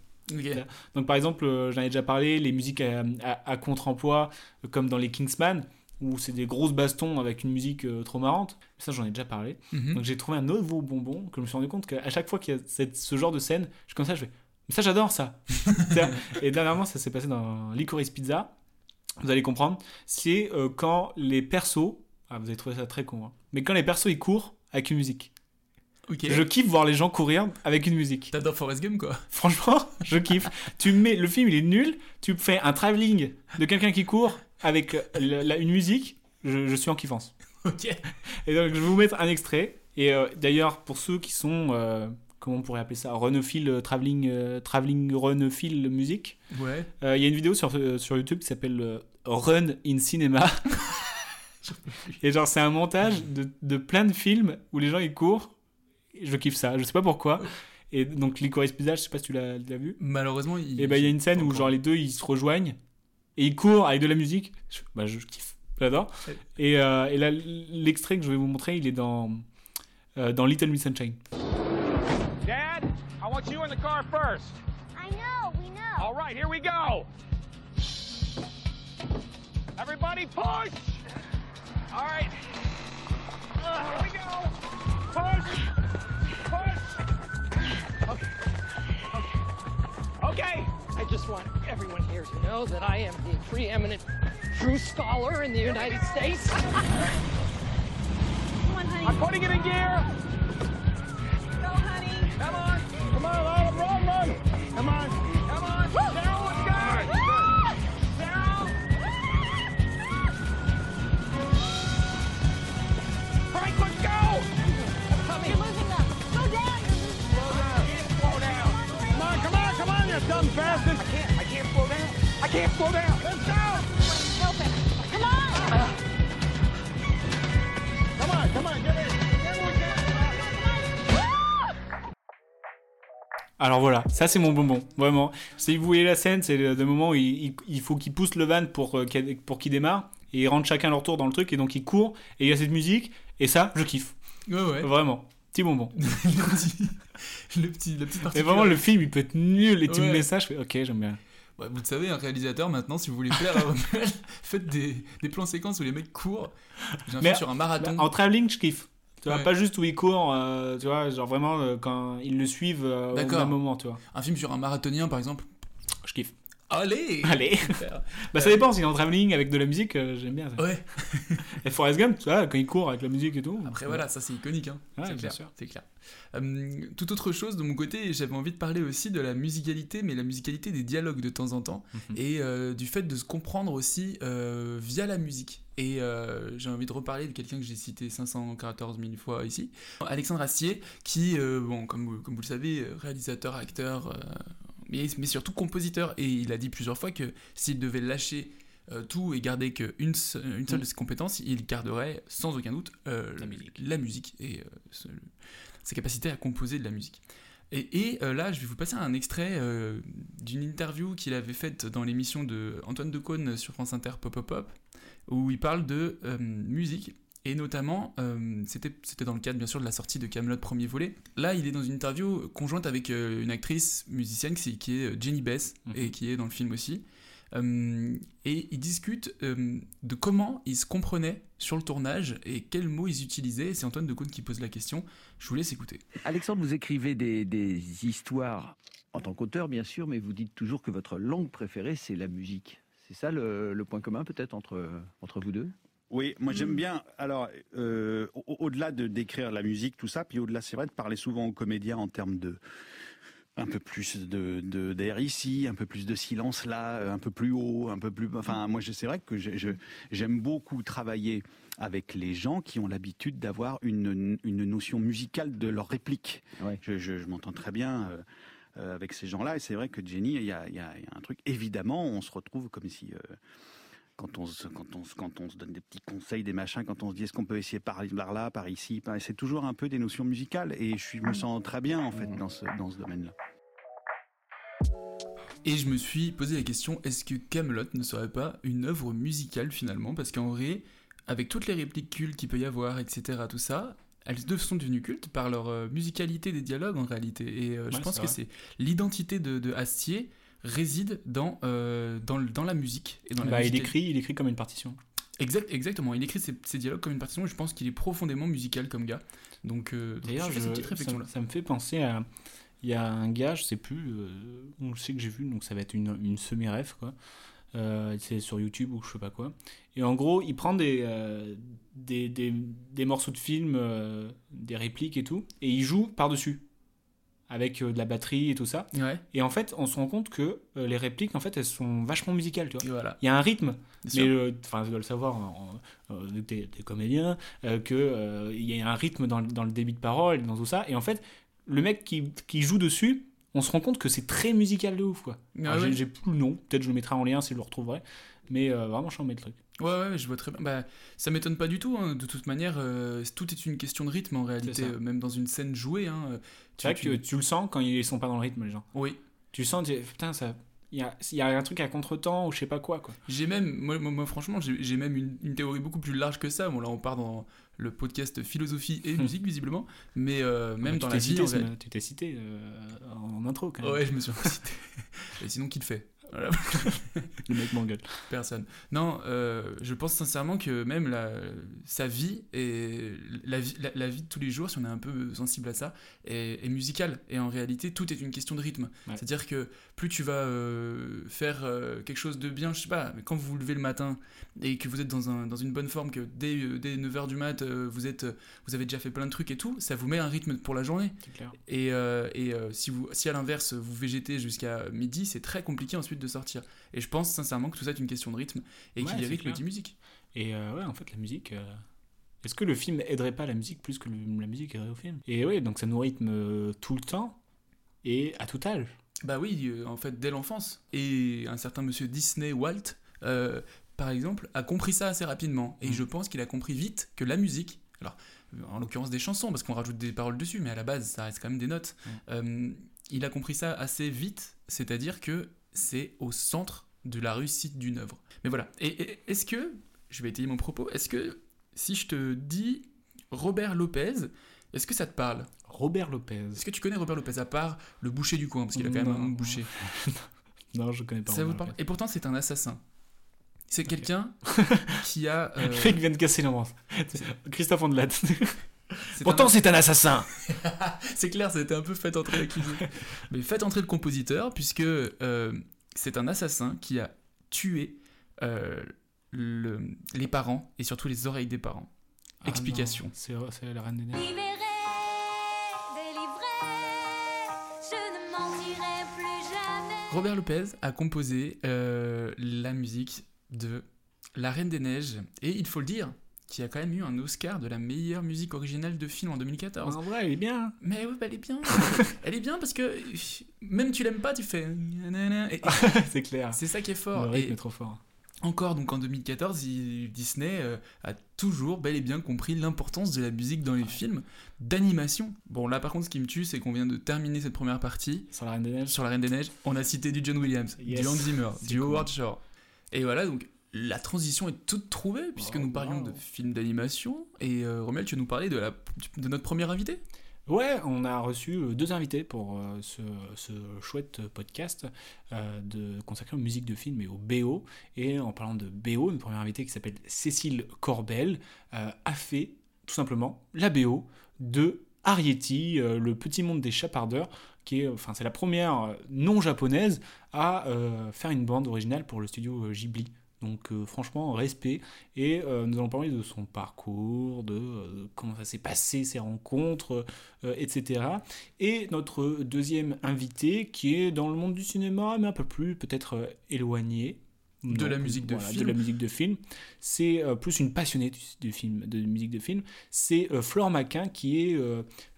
Donc, par exemple, euh, j'en ai déjà parlé, les musiques à, à- à contre-emploi, comme dans les Kingsman, où c'est des grosses bastons avec une musique euh, trop marrante. Ça, j'en ai déjà parlé. Mhm. Donc, j'ai trouvé un nouveau bonbon que je me suis rendu compte qu'à chaque fois qu'il y a cette- ce genre de scène, je suis comme ça, je fais Mais ça, j'adore ça. Et dernièrement, ça s'est passé dans Licorice Pizza. vous allez comprendre, c'est euh, quand les persos, ah, vous avez trouvé ça très con, hein, mais quand les persos ils courent avec une musique. Ok. Je kiffe voir les gens courir avec une musique. T'adores Forrest Gump quoi Franchement, je kiffe. tu mets le film, il est nul. Tu fais un travelling de quelqu'un qui court avec euh, la- la- une musique. Je, je suis en kiffance. Ok. Et donc, je vais vous mettre un extrait. Et euh, d'ailleurs, pour ceux qui sont, euh, comment on pourrait appeler ça, runophile euh, travelling, euh, travelling runophile musique. Ouais. Il y a une vidéo sur, sur YouTube qui s'appelle Run in Cinema. Et genre, c'est un montage de, de plein de films où les gens ils courent. Je kiffe ça. Je sais pas pourquoi. Et donc, Licorice Pizza, je sais pas si tu l'as vu. Malheureusement, il. Et bah, il y a une scène où genre les deux ils se rejoignent et ils courent avec de la musique. Je, bah, je kiffe, j'adore. Et, euh, et là, l'extrait que je vais vous montrer, il est dans, euh, dans Little Miss Sunshine. Dad, I want you in the car first. I know, we know. All right, here we go. Everybody push. All right. Uh, here we go. Push. Push. Okay. Just want everyone here to know that I am the preeminent true scholar in the United States. Come on, honey. I'm putting it in gear. Go, honey. Come on. Come on, Lila, run, run. Come on. Come on. Sarah, let's go. Sarah. Frank, let's go. Coming. You're losing them. Slow down. Slow down. Slow down. Come on, come on, come on, you dumb bastard. Can't slow down. Let's go. Help it. Come on. Come on, come on, get in. Get in, get in. Alors voilà, ça c'est mon bonbon, vraiment. Si vous voyez la scène, c'est le, le moment où il, il- il faut qu'ils poussent le van pour, euh, qu'il- pour qu'il démarre, et ils rentrent chacun leur tour dans le truc, et donc ils courent, et il y a cette musique, et ça, je kiffe. Ouais, ouais. Vraiment, petit bonbon. le petit. Le petit. La petite partie. Et vraiment, le film, il peut être nul, et tu me mets ça, je fais ok, j'aime bien. Ouais, vous le savez, un réalisateur maintenant, si vous voulez plaire à Romuald, faites des, des plans séquences où les mecs courent. J'ai un film sur un marathon. En travelling, je kiffe. Tu vois, Ouais. pas juste où ils courent, euh, tu vois, genre vraiment euh, quand ils le suivent euh, au même moment, tu vois. Un film sur un marathonien, par exemple. Je kiffe. Allez Allez. Bah ça dépend, en travelling avec de la musique, euh, j'aime bien ça. Ouais. Et Forrest Gump, tu vois, quand il court avec la musique et tout. Après voilà, ça c'est iconique, hein. Ouais, c'est clair. C'est clair. Euh, toute autre chose de mon côté, j'avais envie de parler aussi de la musicalité, mais la musicalité des dialogues de temps en temps, Mhm. et euh, du fait de se comprendre aussi euh, via la musique. Et euh, j'ai envie de reparler de quelqu'un que j'ai cité 514 000 fois ici, Alexandre Astier, qui, euh, bon, comme vous, comme vous le savez, réalisateur, acteur, euh, mais, mais surtout compositeur. Et il a dit plusieurs fois que s'il devait lâcher euh, tout et garder qu'une une seule Mm. de ses compétences, il garderait sans aucun doute euh, la musique, et euh, ce- sa capacité à composer de la musique. Et, et, euh, là, je vais vous passer un extrait euh, d'une interview qu'il avait faite dans l'émission de Antoine Decaune sur France Inter Pop Pop Pop, où il parle de euh, musique. Et notamment, euh, c'était c'était dans le cadre bien sûr de la sortie de Camelot premier volet. Là, il est dans une interview conjointe avec euh, une actrice musicienne qui, qui est Jenny Bess Mhm. et qui est dans le film aussi. Euh, et ils discutent euh, de comment ils se comprenaient sur le tournage et quels mots ils utilisaient. Et C'est Antoine Decaune qui pose la question. Je vous laisse écouter. Alexandre, vous écrivez des, des histoires en tant qu'auteur, bien sûr, mais vous dites toujours que votre langue préférée, c'est la musique. C'est ça le, le point commun, peut-être, entre, entre vous deux? Oui, moi j'aime bien. Alors, euh, au- au-delà de d'écrire la musique, tout ça, puis au-delà, c'est vrai de parler souvent aux comédiens en termes de un peu plus de de- d'air ici, un peu plus de silence là, un peu plus haut, un peu plus. Enfin, moi, c'est vrai que j'aime beaucoup travailler avec les gens qui ont l'habitude d'avoir une, une notion musicale de leur réplique. Je, je- je m'entends très bien. euh, euh, avec ces gens-là, et c'est vrai que Jenny, il y a, il y a- il y a un truc. Évidemment, on se retrouve comme si euh, quand on, se, quand, on, se- quand on se donne des petits conseils, des machins, quand on se dit est-ce qu'on peut essayer par, là, par ici, par- c'est toujours un peu des notions musicales et je, suis, me sens très bien en fait dans ce, dans ce domaine-là. Et je me suis posé la question est-ce que Camelot ne serait pas une œuvre musicale finalement? Parce qu'en vrai, avec toutes les répliques cultes qu'il peut y avoir, etc., tout ça, elles sont devenues cultes par leur euh, musicalité des dialogues en réalité. Et euh, je pense que c'est l'identité de, de Astier réside dans, euh, dans, dans la musique et dans la Bah, il écrit, il écrit comme une partition. Exact, exactement, il écrit ses, ses dialogues comme une partition et je pense qu'il est profondément musical comme gars. Donc, euh, D'ailleurs, je fais cette je- petite ça, réflexion là. ça me fait penser à. Il y a un gars, je sais plus, euh, on le sait que j'ai vu, donc ça va être une, une semi-ref, quoi. Euh, c'est sur YouTube ou je sais pas quoi. Et en gros, il prend des, euh, des, des, des morceaux de film, euh, des répliques et tout, et il joue par-dessus. Avec euh, de la batterie et tout ça. Ouais. Et en fait, on se rend compte que euh, les répliques, en fait, elles sont vachement musicales, tu vois. Voilà. Il y a un rythme. Mais enfin, tu dois le savoir, en- en- t'es, t'es comédien, euh, que euh, il y a un rythme dans, le- dans le débit de parole, dans tout ça. Et en fait, le mec qui, qui joue dessus, on se rend compte que c'est très musical de ouf, quoi. Ah j'ai, ouais. j'ai plus le nom. Peut-être je le mettrai en lien si je le retrouverai. Mais euh, vraiment, je le truc. Ouais, ouais, je vois très bien. Bah, ça m'étonne pas du tout. hein. De toute manière, euh, tout est une question de rythme en réalité, euh, même dans une scène jouée. Hein, euh, C'est vrai que tu le sens quand ils sont pas dans le rythme, les gens. Oui. Tu le sens, tu putain, ça. Il y a, il y a un truc à contre-temps ou je sais pas quoi, quoi. J'ai même, moi, franchement, j'ai même une, une théorie beaucoup plus large que ça. Bon, là, on part dans le podcast philosophie et musique, visiblement, mais euh, même Ah, dans tu la vie. cité, en tu t'es cité en intro, quand même. Ouais, je me suis cité. Et sinon, qui le fait? Voilà. Le mec m'engueule. Personne. Non, euh, je pense sincèrement que même la, sa vie et la vie, la, la vie de tous les jours, si on est un peu sensible à ça, est, est musicale. Et en réalité, tout est une question de rythme. Ouais. C'est-à-dire que plus tu vas euh, faire euh, quelque chose de bien, je sais pas, mais quand vous vous levez le matin et que vous êtes dans, un, dans une bonne forme, que dès, euh, dès 9h du mat, vous, êtes, vous avez déjà fait plein de trucs et tout, ça vous met un rythme pour la journée. Clair. Et, et si, vous, si à l'inverse, vous végétez jusqu'à midi, c'est très compliqué ensuite de sortir. Et je pense sincèrement que tout ça est une question de rythme. Et Ouais, qui dit c'est rythme dit musique. Et ouais, en fait, la musique. Est-ce que le film aiderait pas la musique plus que le- la musique aiderait au film? Et ouais, donc ça nous rythme tout le temps et à tout âge. Bah oui, euh, en fait, dès l'enfance. Et un certain monsieur Disney Walt, euh, par exemple, a compris ça assez rapidement. Mm. Et je pense qu'il a compris vite que la musique, alors en l'occurrence des chansons, parce qu'on rajoute des paroles dessus, mais à la base, ça reste quand même des notes. Mm. Euh, il a compris ça assez vite, c'est-à-dire que c'est au centre de la réussite d'une œuvre. Mais voilà. Et, et est-ce que, je vais étayer mon propos, est-ce que si je te dis Robert Lopez, est-ce que ça te parle? Robert Lopez. Est-ce que tu connais Robert Lopez à part le boucher du coin Parce qu'il a quand même Non. un nom de boucher? Non, je connais pas. Ça vous parle? Lopez. Et pourtant, c'est un assassin. C'est quelqu'un qui a. euh, Le mec vient de casser l'ambiance. Christophe Ondelat. c'est Pourtant, c'est un assassin. c'est clair, ça a été un peu fait entrer l'accusé. Mais faites entrer le compositeur, puisque euh, c'est un assassin qui a tué euh, le- les parents et surtout les oreilles des parents. Ah Explication. c'est la reine des neiges. Robert Lopez a composé euh, la musique de La Reine des Neiges, et il faut le dire, qui a quand même eu un Oscar de la meilleure musique originale de film en 2014. En vrai, il est bien. Mais ouais, bah, elle est bien. elle est bien parce que même tu l'aimes pas, tu fais. c'est clair. C'est ça qui est Le fort. rythme Et est trop fort. Encore donc en 2014, il- Disney euh, a toujours bel et bien compris l'importance de la musique dans les films d'animation. Bon là par contre ce qui me tue c'est qu'on vient de terminer cette première partie Sur la Reine des Neiges. sur la Reine des Neiges. On a cité du John Williams, Yes. du Hans Zimmer, du cool. Howard Shore. Et voilà donc la transition est toute trouvée puisque nous parlions de films d'animation et euh, Rommel tu nous parler de, la, de notre premier invité. Ouais, on a reçu euh, deux invités pour euh, ce, chouette podcast euh, de, consacré aux musiques de films et au BO. Et en parlant de BO, une première invitée qui s'appelle Cécile Corbel a fait tout simplement la BO de Arietti, le petit monde des chapardeurs, qui est, enfin, c'est la première non japonaise à faire une bande originale pour le studio Ghibli. Donc euh, franchement, respect. Et euh, nous allons parler de son parcours, de euh, comment ça s'est passé, ses rencontres, etc. Et notre deuxième invité, qui est dans le monde du cinéma, mais un peu plus peut-être éloigné. De la musique de voilà, film. De la musique de film. C'est plus une passionnée du film, de musique de film. C'est Flore Maquin, qui est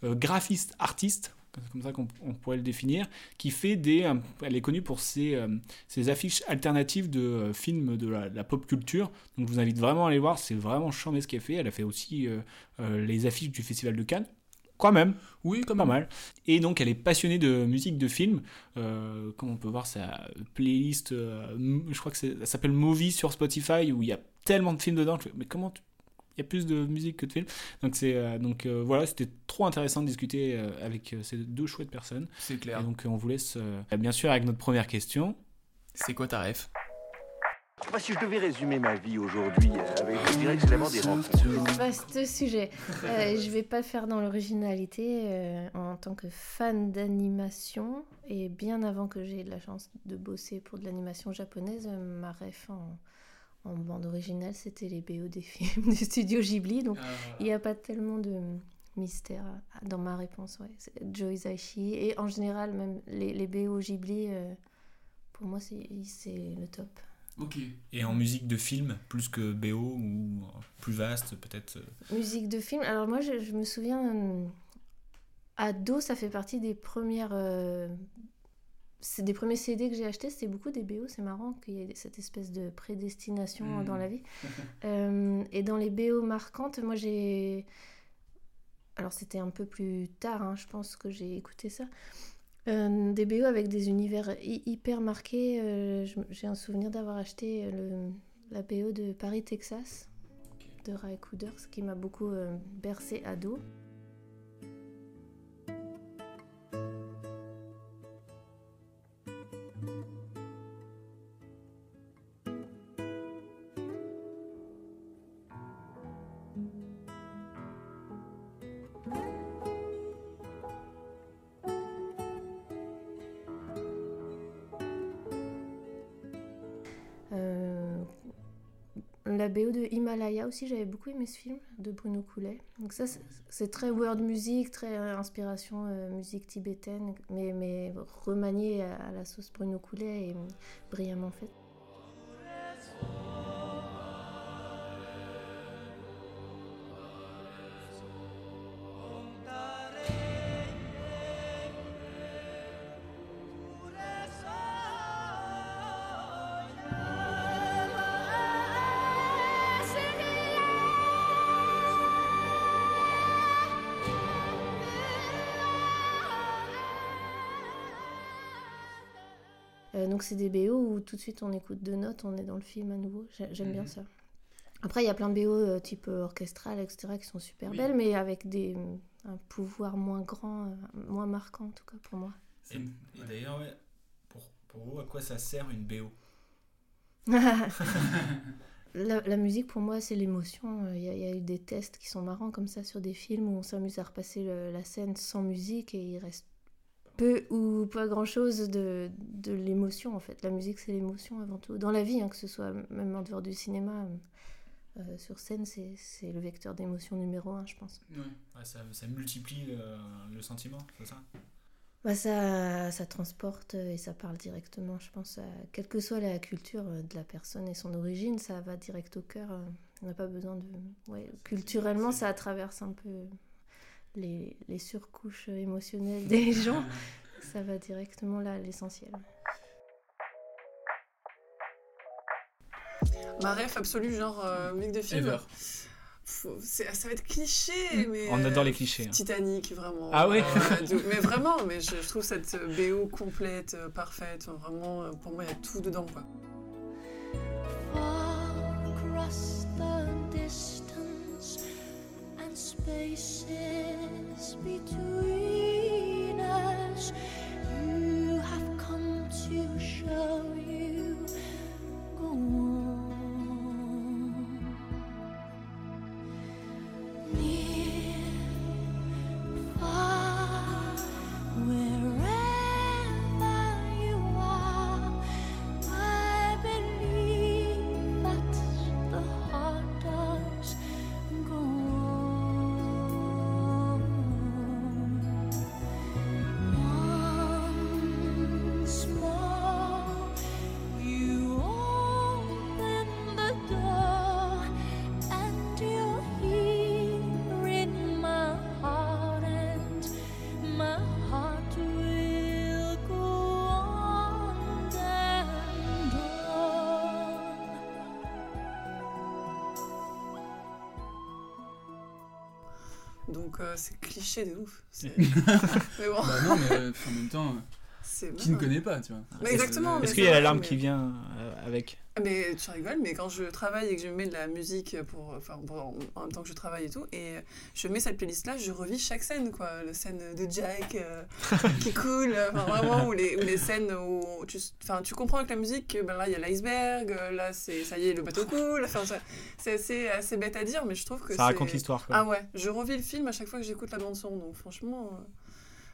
graphiste artiste, c'est comme ça qu'on on pourrait le définir, qui fait des. un- elle est connue pour ses, euh, ses affiches alternatives de euh, films de la, de la pop culture. Donc je vous invite vraiment à aller voir, c'est vraiment charmé ce qu'elle fait. Elle a fait aussi euh, euh, les affiches du Festival de Cannes. Quand même. Oui, quand Pas mal. Et donc, elle est passionnée de musique de film. Euh, comme on peut voir sa playlist, euh, je crois que ça s'appelle Movie sur Spotify, où il y a tellement de films dedans. Je fais, mais comment tu- il y a plus de musique que de films Donc, c'est, euh, donc euh, voilà, c'était trop intéressant de discuter euh, avec euh, ces deux chouettes personnes. C'est clair. Et donc, on vous laisse, euh, bien sûr, avec notre première question. C'est quoi ta ref? Moi, si je devais résumer ma vie aujourd'hui euh, avec, je dirais que c'est l'avant des rencontres. Vaste sujet. Euh, je vais pas le faire dans l'originalité euh, en tant que fan d'animation. Et bien avant que j'ai eu la chance de bosser pour de l'animation japonaise, ma ref en, en bande originale, c'était les BO des films du studio Ghibli. Donc il n'y a pas tellement de mystère dans ma réponse. Ouais. C'est Joe Hisaishi. Et en général, même les, les BO Ghibli, euh, pour moi, c'est le top. Ok. Et en musique de film, plus que BO ou plus vaste, peut-être. euh, Musique de film. Alors moi, je, je me souviens, euh, ado, ça fait partie des premières, euh, des premiers CD que j'ai achetés. C'était beaucoup des BO. C'est marrant qu'il y ait cette espèce de prédestination Mm. dans la vie. Euh, et dans les BO marquantes, moi j'ai, alors c'était un peu plus tard, hein, je pense que j'ai écouté ça. Euh, des BO avec des univers hy- hyper marqués. Euh, j'ai un souvenir d'avoir acheté le, la BO de Paris, Texas de Ray Couders qui m'a beaucoup bercé ado. La BO de Himalaya aussi, j'avais beaucoup aimé ce film de Bruno Coulet. Donc ça, c'est- très world music, très euh, inspiration euh, musique tibétaine, mais, mais remanié à, à la sauce Bruno Coulet et euh, brillamment fait. Donc c'est des BO où tout de suite on écoute deux notes, on est dans le film à nouveau. J'ai- J'aime bien Mhm. ça. Après, il y a plein de BO euh, type euh, orchestral, etc., qui sont super Oui. belles, mais avec des, un pouvoir moins grand, euh, moins marquant en tout cas pour moi. Et, et d'ailleurs, ouais, pour, pour vous, à quoi ça sert une BO la, la musique, pour moi, c'est l'émotion. Il y, a- il y a eu des tests qui sont marrants comme ça sur des films où on s'amuse à repasser le- la scène sans musique et il reste peu ou pas grand-chose de, de l'émotion, en fait. La musique, c'est l'émotion avant tout. Dans la vie, hein, que ce soit même en dehors du cinéma, euh, sur scène, c'est c'est le vecteur d'émotion numéro un, je pense. Ouais, ça, ça multiplie le, le sentiment, c'est ça? Bah, ça, ça transporte et ça parle directement, je pense, à, quelle que soit la culture de la personne et son origine, ça va direct au cœur. euh, On n'a pas besoin de... Ouais, culturellement, ça traverse un peu les, les surcouches émotionnelles des gens. Ça va directement là, à l'essentiel. Ma ref absolue, genre euh, musique de film. Ever. Faut- c'est- ça va être cliché, mais. On adore les euh, clichés, hein. Titanic, vraiment. Ah ouais Euh, Mais vraiment, mais je, je trouve cette BO complète, euh, parfaite. Vraiment, pour moi, il y a tout dedans, quoi. Far across the distance spaces between us, Donc, euh, c'est cliché de ouf. C'est- mais bon. Bah non, mais euh, en même temps, euh, C'est qui ne connaît pas, tu vois Mais exactement. mais Est-ce qu'il y a la vrai, larme mais- qui vient avec Mais tu rigoles, mais quand je travaille et que je mets de la musique pour, enfin, pour- en même temps que je travaille et tout, et je mets cette playlist-là, je revis chaque scène, quoi. La scène de Jack euh, qui coule, enfin, vraiment, ou les, ou les scènes où tu, tu comprends avec la musique que ben, là, il y a l'iceberg, euh, là, c'est, ça y est, le bateau coule. Enfin, c'est assez, assez bête à dire, mais je trouve que Ça raconte l'histoire. Ah ouais, je revis le film à chaque fois que j'écoute la bande-son, donc franchement. euh,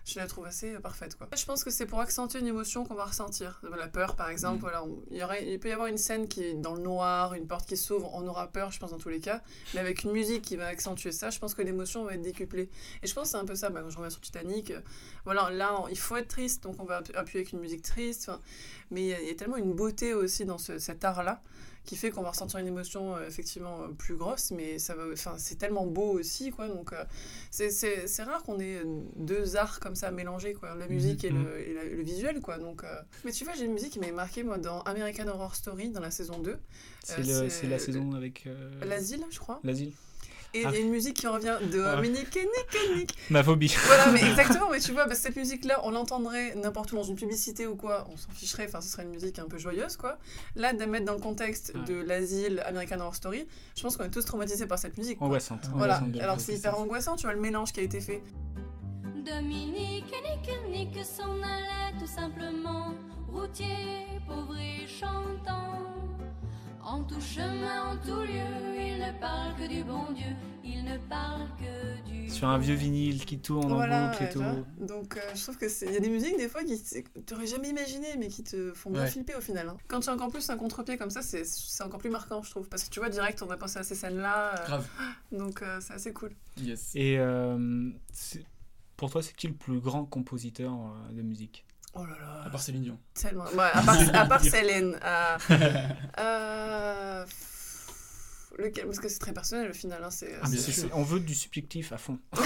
je la trouve assez euh, parfaite. Quoi. Je pense que c'est pour accentuer une émotion qu'on va ressentir. La peur, par exemple. Mm. Voilà, on- il, y aurait, il peut y avoir une scène qui est dans le noir, une porte qui s'ouvre, on aura peur, je pense, dans tous les cas. Mais avec une musique qui va accentuer ça, je pense que l'émotion va être décuplée. Et je pense que c'est un peu ça, bah, quand je reviens sur Titanic. euh, voilà, là, on- il faut être triste, donc on va appu- appuyer avec une musique triste. Mais il y, a- il y a tellement une beauté aussi dans ce- cet art-là qui fait qu'on va ressentir une émotion euh, effectivement euh, plus grosse, mais ça va, enfin, c'est tellement beau aussi, quoi. Donc, euh, c'est- rare qu'on ait euh, deux arts comme ça mélangés, quoi, la musique et, le, et la- le visuel, quoi. Donc, euh, mais tu vois, j'ai une musique qui m'avait marqué moi dans American Horror Story dans la saison 2. C'est la saison avec. L'asile, je crois. L'asile. Et il y Ah. a une musique qui revient de Ah. Dominique et Nick et Nick. Ma phobie. Voilà, mais exactement, mais tu vois, bah, cette musique-là, on l'entendrait n'importe où dans une publicité ou quoi, on s'en ficherait, enfin, ce serait une musique un peu joyeuse, quoi. Là, de la mettre dans le contexte de l'asile American Horror Story, je pense qu'on est tous traumatisés par cette musique. quoi. Angoissante, Voilà, angoissante alors c'est hyper angoissant, tu vois, le mélange qui a été fait. Dominique, Nick, Nick s'en allait tout simplement, routier, pauvre et chantant. En tout chemin, en tout lieu, il ne parle que du bon Dieu, il ne parle que du. Sur un vieux vinyle qui tourne en boucle et tout. Donc, euh, je trouve que c'est. Il y a des musiques, des fois, qui t'aurais jamais imaginé, mais qui te font bien Ouais. flipper au final. hein. Quand tu as encore plus un contre-pied comme ça, c'est c'est encore plus marquant, je trouve. Parce que tu vois, direct, on va penser à ces scènes-là. euh, Grave. Donc, euh, c'est assez cool. Yes. Et euh, pour toi, c'est qui le plus grand compositeur euh, de musique? Oh là là. À part Céline Dion. Tellement. Ouais, à part, à part Céline. euh, euh, lequel Parce que c'est très personnel au final. hein, c'est, Ah, c'est- c'est- c'est- On veut du subjectif à fond.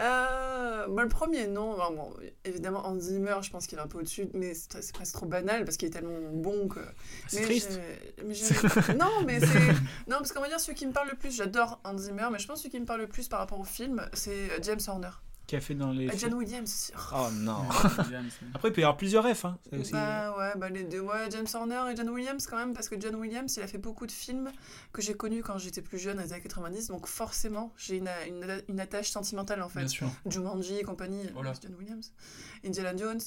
Euh, bah, le premier, non. Bon, évidemment, Hans Zimmer, je pense qu'il est un peu au-dessus, mais c'est c'est presque trop banal parce qu'il est tellement bon que. C'est Mais triste. mais non, mais c'est. Non, parce qu'on va dire celui qui me parle le plus, j'adore Hans Zimmer, mais je pense que celui qui me parle le plus par rapport au film, c'est euh, James Horner. Qui a fait dans les. Euh, John Williams. Oh non. Après, il peut y avoir plusieurs refs. Hein. Aussi- Bah ouais, bah les deux. Ouais, James Horner et John Williams quand même, parce que John Williams, il a fait beaucoup de films que j'ai connus quand j'étais plus jeune, dans les années 90, donc forcément, j'ai une, une, une attache sentimentale en fait. Bien sûr. Jumanji et compagnie, Voilà. c'est John Williams. Indiana Jones,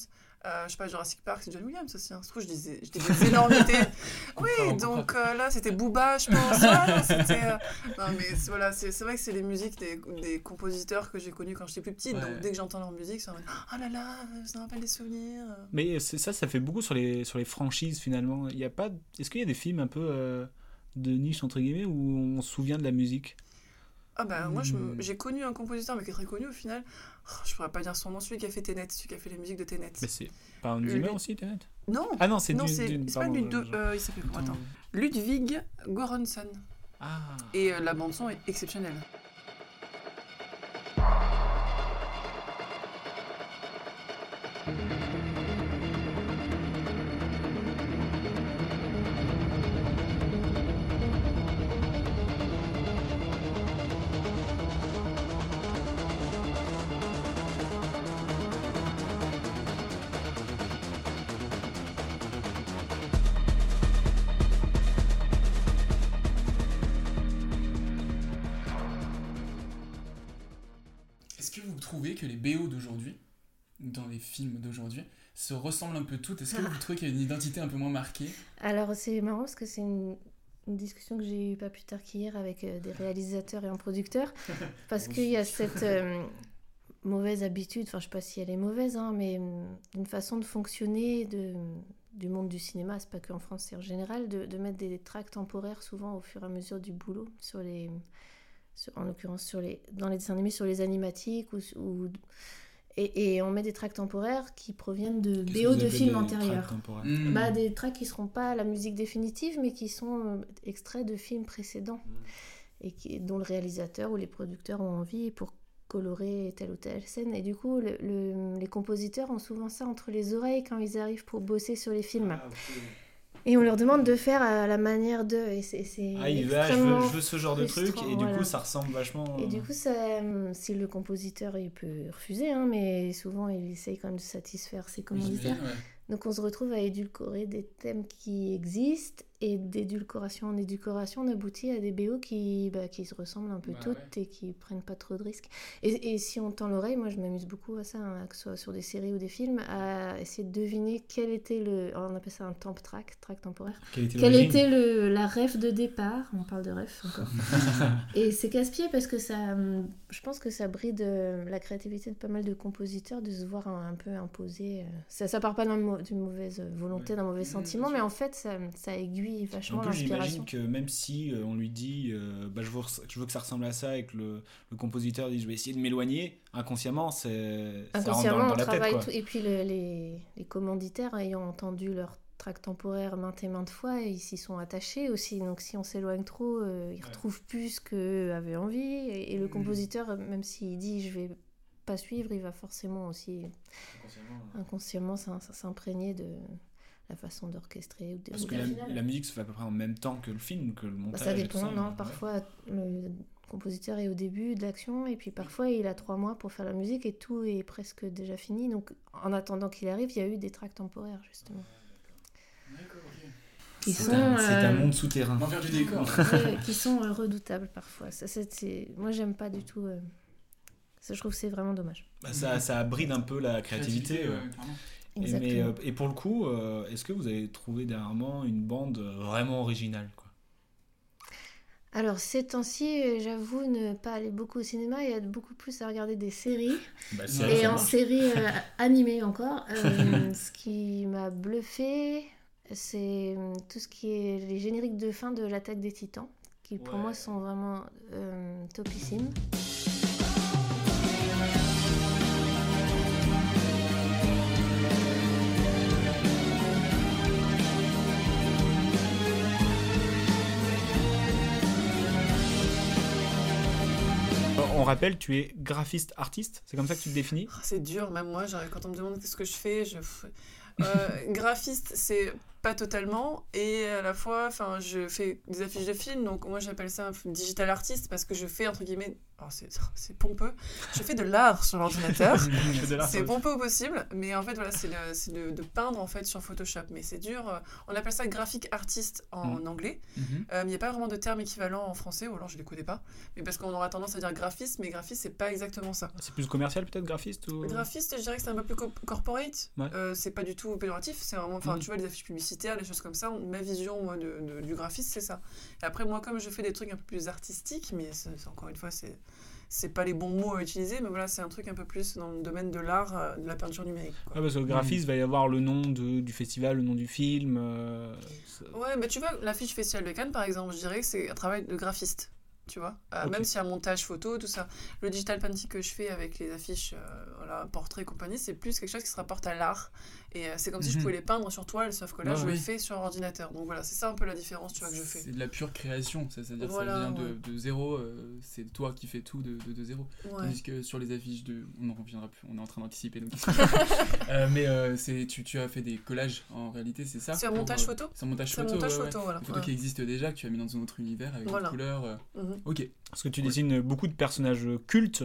euh, je sais pas, Jurassic Park, c'est John Williams aussi. Hein. Je trouve que je disais, je disais des énormités. oui, donc euh, là, c'était Booba, je pense. C'était, euh, non, mais c'est- voilà, c'est vrai que c'est les musiques des, des compositeurs que j'ai connus quand j'étais plus petite, Ouais. donc dès que j'entends leur musique, ça me dit, oh là là, ça me rappelle des souvenirs. Mais ça, ça fait beaucoup sur les, sur les franchises finalement. Il y a pas. Est-ce qu'il y a des films un peu euh, de niche entre guillemets où on se souvient de la musique? Ah bah moi Hmm. j'ai connu un compositeur mais qui est très connu au final. Oh, je pourrais pas dire son nom, celui qui a fait Tenet, celui qui a fait les musiques de Tenet. Mais c'est pas un Zimmer aussi, Tenet? Non. Ah non, c'est non, c'est pas pardon, Lud- je- euh, il s'appelle comment? Attends. Ludwig Göransson. Ah. Et euh, la bande son est exceptionnelle. Les films d'aujourd'hui, se ressemblent un peu toutes. Est-ce que vous trouvez qu'il y a une identité un peu moins marquée? Alors c'est marrant parce que c'est une, une discussion que j'ai eue pas plus tard qu'hier avec euh, des réalisateurs et un producteur. Parce qu'il y a cette euh, mauvaise habitude, enfin je sais pas si elle est mauvaise, hein, mais euh, une façon de fonctionner de, du monde du cinéma, c'est pas qu'en France, c'est en général, de, de mettre des tracks temporaires souvent au fur et à mesure du boulot, sur les, sur- en l'occurrence sur les, dans les dessins animés, sur les animatiques ou... ou- et, et on met des tracks temporaires qui proviennent de BO de films des antérieurs. Hmm. Bah, des tracks qui seront pas la musique définitive, mais qui sont euh, extraits de films précédents et qui, dont le réalisateur ou les producteurs ont envie pour colorer telle ou telle scène. Et du coup, le- le- les compositeurs ont souvent ça entre les oreilles quand ils arrivent pour bosser sur les films. Et on leur demande de faire à la manière d'eux. Et c'est c'est Ah, il va, je veux, extrêmement je veux ce genre de truc, frustrant, et du voilà. coup, ça ressemble vachement. Et du coup, ça, euh, si le compositeur, il peut refuser, hein, mais souvent, il essaye quand même de satisfaire ses commanditaires. Ouais. Donc on se retrouve à édulcorer des thèmes qui existent et d'édulcoration en édulcoration, on aboutit à des BO qui, bah, qui se ressemblent un peu Bah toutes et qui prennent pas trop de risques. Et, et si on tend l'oreille, moi je m'amuse beaucoup à ça, hein, que ce soit sur des séries ou des films, à essayer de deviner quel était le. On appelle ça un temp track, track temporaire. Quelle était l'origine était le, la ref de départ On parle de ref encore. et c'est casse-pied parce que ça. hum, Je pense que ça bride euh, la créativité de pas mal de compositeurs de se voir un, un peu imposer. euh, Ça, ça part pas d'une mauvaise volonté, d'un mauvais sentiment, mais en fait ça, ça aiguille vachement En plus, l'inspiration. j'imagine que même si euh, on lui dit euh, bah, je, veux, je veux que ça ressemble à ça et que le, le compositeur dit je vais essayer de m'éloigner, inconsciemment, c'est ça Inconsciemment, dans, dans on la tête. travaille tout. Et puis le- les, les commanditaires ayant entendu leur track temporaire maintes et maintes fois, ils s'y sont attachés aussi. Donc si on s'éloigne trop, euh, ils retrouvent plus ce qu'eux avaient envie. Et, et le compositeur, même s'il dit je vais pas suivre, il va forcément aussi inconsciemment s'im- s'imprégner de la façon d'orchestrer ou de Parce que la, musique se fait à peu près en même temps que le film, que le Bah, montage. ça et tout dépend, non ouais. Parfois, le compositeur est au début de l'action, et puis parfois, il a trois mois pour faire la musique, et tout est presque déjà fini. Donc, en attendant qu'il arrive, il y a eu des tracks temporaires, justement. C'est sont, un- c'est un euh, monde souterrain. Du décor. ouais, qui sont euh, redoutables parfois. Ça, c'est- c'est- Moi, j'aime pas du tout. euh, Ça, je trouve que c'est vraiment dommage. Bah, ça, ça bride un peu la créativité. Créativité, ouais. ouais, clairement. Et, mais, Exactement. euh, et pour le coup, euh, est-ce que vous avez trouvé dernièrement une bande euh, vraiment originale quoi? Alors, ces temps-ci, j'avoue ne pas aller beaucoup au cinéma et être beaucoup plus à regarder des séries. Bah, séries, et en marche. série euh, animée encore. Euh, ce qui m'a bluffé, c'est tout ce qui est les génériques de fin de l'attaque des titans, qui pour moi sont vraiment euh, topissimes. On rappelle, tu es graphiste artiste, c'est comme ça que tu te définis? Ah, C'est dur, même moi, quand on me demande ce que je fais, je. Euh, graphiste, c'est pas totalement, et à la fois, enfin, je fais des affiches de films, donc moi j'appelle ça un digital artiste parce que je fais entre guillemets, oh, c'est pompeux, je fais de l'art sur l'ordinateur. C'est pompeux au possible, mais en fait voilà, c'est de, de- peindre en fait sur Photoshop, mais c'est dur. euh, On appelle ça graphique artiste en Mm. anglais. Mhm. Euh, Il n'y a pas vraiment de terme équivalent en français, ou alors je ne les connais pas. Mais parce qu'on aura tendance à dire graphiste, mais graphiste, c'est pas exactement ça. C'est plus commercial peut-être, graphiste ou... Graphiste, je dirais que c'est un peu plus co- corporate. Ouais. Euh, c'est pas du tout péjoratif, c'est vraiment, enfin, Mhm. tu vois, les affiches publicitaires, les choses comme ça. Ma vision, moi, de, de- du graphiste, c'est ça. Et après, moi, comme je fais des trucs un peu plus artistiques, mais c'est- encore une fois, c'est c'est pas les bons mots à utiliser, mais voilà, c'est un truc un peu plus dans le domaine de l'art, euh, de la peinture numérique. Ouais, parce que le graphiste va y avoir le nom de, du festival, le nom du film. euh, ça- Ouais, mais tu vois, l'affiche Festival de Cannes, par exemple, je dirais que c'est un travail de graphiste. Tu vois, Euh, Ok. même s'il y a un montage photo, tout ça. Le digital painting que je fais avec les affiches, euh, voilà, portraits et compagnie, c'est plus quelque chose qui se rapporte à l'art. Et euh, c'est comme si je Mhm. pouvais les peindre sur toile, sauf que là, je oui. le fais sur ordinateur. Donc voilà, c'est ça un peu la différence, tu vois, que je fais. C'est de la pure création, ça, c'est-à-dire Voilà, ça vient de, ouais. de zéro, euh, c'est toi qui fais tout de, de, de zéro. Ouais. Tandis que sur les affiches de. On n'en reviendra plus, on est en train d'anticiper. donc- Euh, mais c'est tu, tu as fait des collages en réalité, c'est ça? C'est un montage photo. C'est un montage photo. ouais, voilà, Une photo qui existe déjà, que tu as mis dans un autre univers avec Voilà. des couleurs. Mhm. Ok. Parce que tu dessines beaucoup de personnages cultes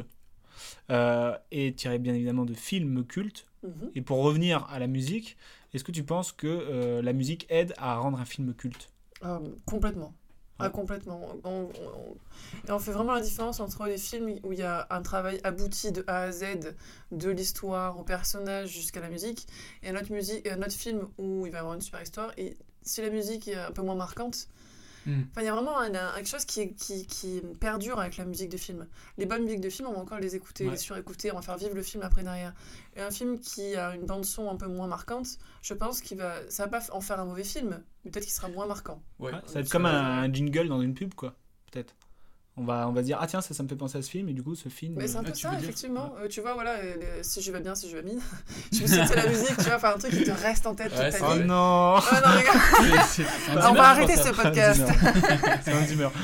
euh, et tiré bien évidemment de films cultes. Mhm. Et pour revenir à la musique, est-ce que tu penses que euh, la musique aide à rendre un film culte? Ah, complètement. Ah, complètement. On, on- on- et on fait vraiment la différence entre les films où il y a un travail abouti de A à Z, de l'histoire au personnage jusqu'à la musique, et un autre, musique, et un autre film où il va y avoir une super histoire. Et si la musique est un peu moins marquante, Mm. Enfin, il y a vraiment un- un- quelque chose qui, qui, qui perdure avec la musique de film. Les bonnes musiques de film, on va encore les écouter, Ouais. les surécouter, on va faire vivre le film après derrière. Et un film qui a une bande son un peu moins marquante, je pense qu'il va, ça va pas en faire un mauvais film, mais peut-être qu'il sera moins marquant. Ouais. Ouais, Ça va être comme un, un jingle dans une pub, quoi. Peut-être. On va, on va dire, ah tiens, ça, ça me fait penser à ce film, et du coup, ce film. Mais c'est un euh, peu tu ça, dire effectivement. Euh, tu vois, voilà, euh, le- si je vais bien, si je vais bien. je me suis dit, c'est la musique, tu vois, enfin un truc qui te reste en tête toute Ouais, ta c'est vie. Oh non. Ah non, regarde. On va arrêter ce podcast. C'est un dimmer.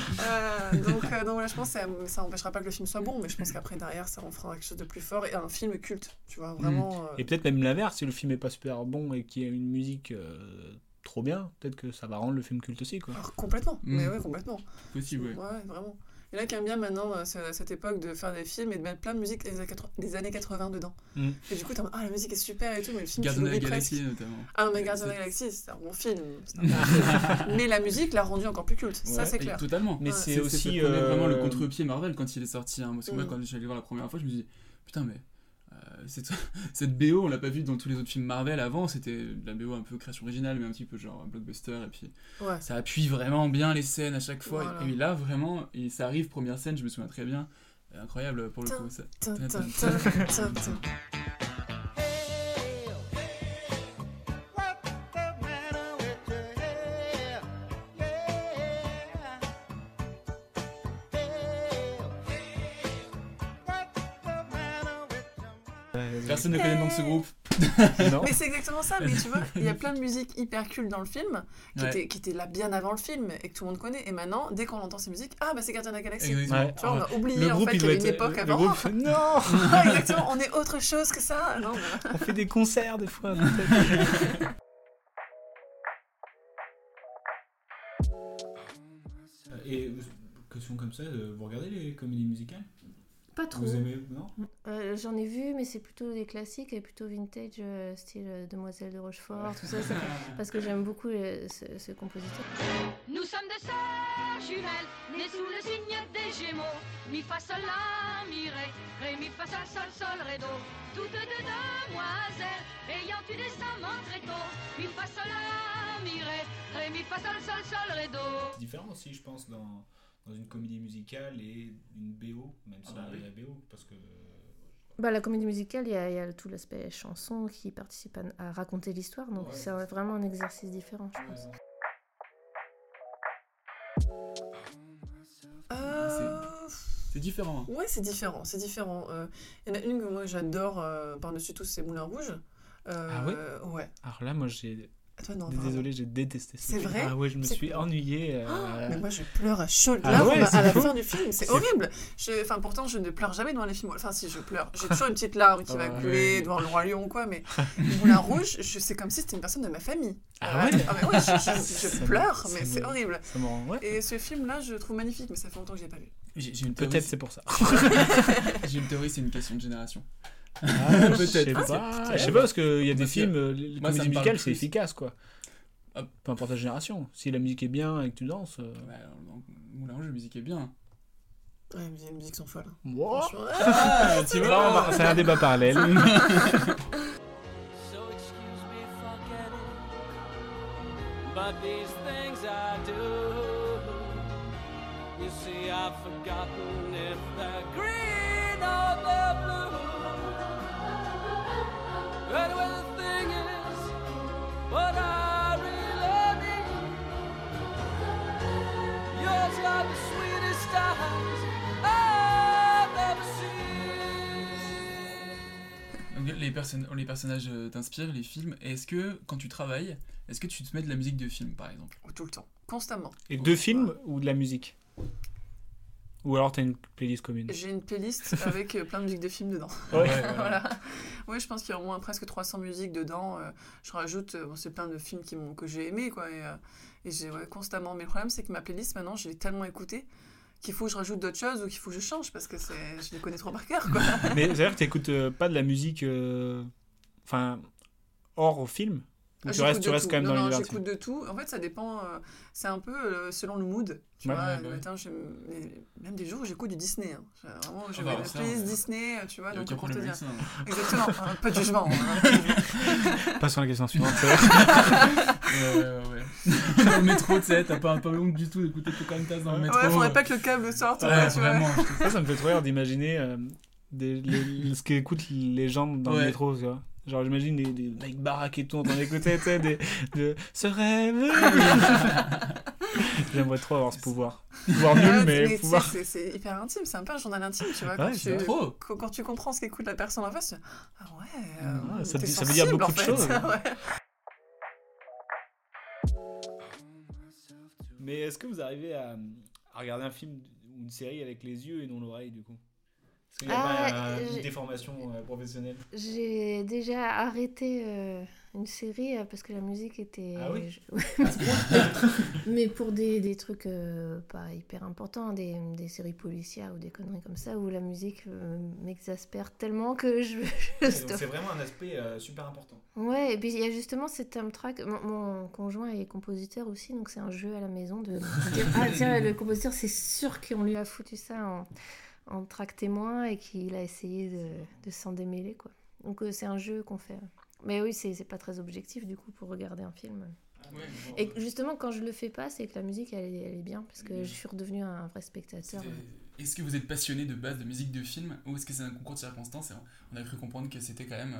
Euh, donc, euh, donc voilà, je pense que ça, ça empêchera pas que le film soit bon, mais je pense qu'après, derrière, ça en fera quelque chose de plus fort et un film culte, tu vois, vraiment. euh, Et peut-être même l'inverse, si le film est pas super bon et qu'il y a une musique euh, trop bien, peut-être que ça va rendre le film culte aussi, quoi. Complètement, Mm. mais ouais, complètement. Possible, ouais. Ouais, vraiment. Il y en a qui aiment bien maintenant, euh, ce- cette époque, de faire des films et de mettre plein de musique des années 80, des années 80 dedans. Mm. Et du coup, t'es en mode, ah, la musique est super et tout, mais le film, tu Gardien de la l'oublies Galaxie, presque. notamment. Ah non, mais Gardien de la Galaxie, c'est un bon film. c'est un bon film. mais la musique l'a rendu encore plus culte, ça Ouais, c'est Et clair. Totalement. Mais Ouais. c'est aussi, vraiment le euh, contre-pied Marvel quand il est sorti. hein. Parce que moi, Mm. quand j'allais voir la première fois, je me dis putain, mais cette, cette BO, on l'a pas vu dans tous les autres films Marvel avant. C'était de la BO un peu création originale, mais un petit peu genre blockbuster. Et puis Ouais. ça appuie vraiment bien les scènes à chaque fois. Voilà. Et là, vraiment, et ça arrive, première scène, je me souviens très bien. Incroyable pour le coup. Ça. Personne ne connaît le nom de ce groupe. Non. Mais c'est exactement ça, mais tu vois, il y a plein de musiques hyper cultes dans le film qui, Ouais. qui étaient là bien avant le film et que tout le monde connaît. Et maintenant, dès qu'on entend ces musiques, ah bah c'est Gardien de la Galaxie. Ouais. Tu vois, on a oublié le en groupe, fait il qu'il y avait une être- époque le avant. groupe non exactement, on est autre chose que ça. Non, On fait des concerts des fois. Et euh, question comme ça, euh, vous regardez les comédies musicales? Pas trop. Vous aimez Non? Euh, J'en ai vu, mais c'est plutôt des classiques et plutôt vintage, euh, style euh, Demoiselle de Rochefort, tout ça. parce que j'aime beaucoup euh, ce, ce compositeur. Nous sommes des sœurs jumelles, nées sous le signe des Gémeaux. Mi fa sol la mi ré, ré mi fa sol sol sol ré do. Toutes deux demoiselles, ayant eu des amants très tôt. Mi fa sol la mi ré, ré mi fa sol sol sol ré do. C'est différent aussi, je pense, dans, dans une comédie musicale et une BO, même si Ah bah on oui. la BO, parce que. Bah, la comédie musicale, il y, a- il y a tout l'aspect chanson qui participe à, à raconter l'histoire, donc Ouais. c'est vraiment un exercice différent, je pense. Euh, C'est différent. hein. Ouais, c'est différent, c'est différent. Euh, Il y en a une que moi j'adore euh, par-dessus tout, c'est Moulin Rouge. Euh, Ah ouais? Ouais. Alors là, moi, j'ai. Toi, non, Désolé, j'ai détesté ce C'est film. vrai Ah ouais, je me suis ennuyé. euh, Oh, mais moi je pleure à chaudes Ah ouais, à la fou. fin du film, c'est horrible. Je- Enfin pourtant je ne pleure jamais devant les films. Enfin si je pleure, j'ai toujours une petite larme qui va Ah couler ouais. devant le roi lion ou quoi, mais Moulin Rouge, je c'est comme si c'était une personne de ma famille. Ah ouais Ah mais ouais, je, pleure, mais c'est horrible. ouais. Et ce film-là, je le trouve magnifique, mais ça fait longtemps que je l'ai pas vu. Peut-être c'est pour ça. J'ai une théorie, c'est une question de génération. Ah, Je sais Peut-être. pas, je sais pas, parce qu'il y a des films, les moi, comédies musicales, c'est efficace, quoi. Ah. Peu importe la génération. Si la musique est bien et que tu danses. euh, Moulin Rouge, la musique est bien. Ouais, les musiques sont folles. Wow. Franchement. Ah, tu vois c'est un débat parallèle. So excuse me for getting, but these things I do. You see, I've forgotten Anyway, the thing is, what I really need. Yours are the sweetest eyes I've ever seen. Donc, Les, les personnages euh, t'inspirent, les films. Et est-ce que, quand tu travailles, est-ce que tu te mets de la musique de film, par exemple? Tout le temps, constamment. Et deux films ou de la musique? Ou alors t'as une playlist commune J'ai une playlist avec euh, plein de musiques de films dedans. Ouais. Voilà. Ouais, je pense qu'il y a au moins presque 300 musiques dedans. euh, je rajoute, euh, bon, c'est plein de films qui que j'ai aimés, quoi. Et, et j'ai ouais, constamment. Mais le problème, c'est que ma playlist, maintenant, je l'ai tellement écoutée qu'il faut que je rajoute d'autres choses ou qu'il faut que je change parce que je les connais trop par cœur, quoi. Mais c'est-à-dire que t'écoutes euh, pas de la musique. euh, Enfin, hors film Ou Ah, tu restes, tu restes tout. quand même non, dans l'univers j'écoute de tout. En fait, ça dépend. euh, c'est un peu euh, selon le mood. Tu Ouais. vois, Ouais, le bah ouais. matin, même des jours où j'écoute du Disney. hein. J'ai Vraiment, j'ai Ah bah, une ça, playlist ouais. Disney, euh, tu vois. Donc, pour te dire. hein. Exactement. hein, pas de jugement. hein. Passons à la question suivante. Ouais, ouais, le métro, tu sais, t'as pas un peu honte du tout d'écouter Pocahontas dans le métro. Ouais, faudrait pas que le câble sorte. Ouais, ouais, tu vois. vraiment. Ça, ça me fait trop rire d'imaginer euh, des- les- ce qu'écoutent les gens dans le Ouais. métro, tu vois. Genre, j'imagine des, des mecs baraques et tout en d'écouter, tu sais, des, de ce rêve. J'aimerais trop avoir ce pouvoir. Pouvoir nul, Ouais, mais pouvoir. c'est- hyper intime, c'est un peu un journal intime, tu vois. Ouais, quand, tu, trop. quand, quand tu comprends ce qu'écoute la personne en face, tu dis, ah ouais, euh, Ah, ça veut dire beaucoup en de choses. Ouais. Mais est-ce que vous arrivez à, à regarder un film ou une série avec les yeux et non l'oreille, du coup? Est-ce qu'il n'y a Ah, pas euh, j'ai- une déformation euh, professionnelle J'ai déjà arrêté euh, une série parce que la musique était. Ah oui Mais pour des, des trucs euh, pas hyper importants, des, des séries policières ou des conneries comme ça, où la musique euh, m'exaspère tellement que je. C'est vraiment un aspect super important. Ouais, et puis il y a justement cette track. Mon, mon conjoint est compositeur aussi, donc c'est un jeu à la maison de de dire Ah, tiens, le compositeur, c'est sûr qu'on lui a foutu ça en, en track témoin et qu'il a essayé de, de s'en démêler, quoi. Donc euh, c'est un jeu qu'on fait. Mais oui, c'est pas très objectif du coup pour regarder un film. Et justement, quand je le fais pas, c'est que la musique elle, est- elle est bien parce que je suis redevenue un vrai spectateur. Est-ce que vous êtes passionné de base de musique de film ou est-ce que c'est un concours de circonstances On a cru comprendre que c'était quand même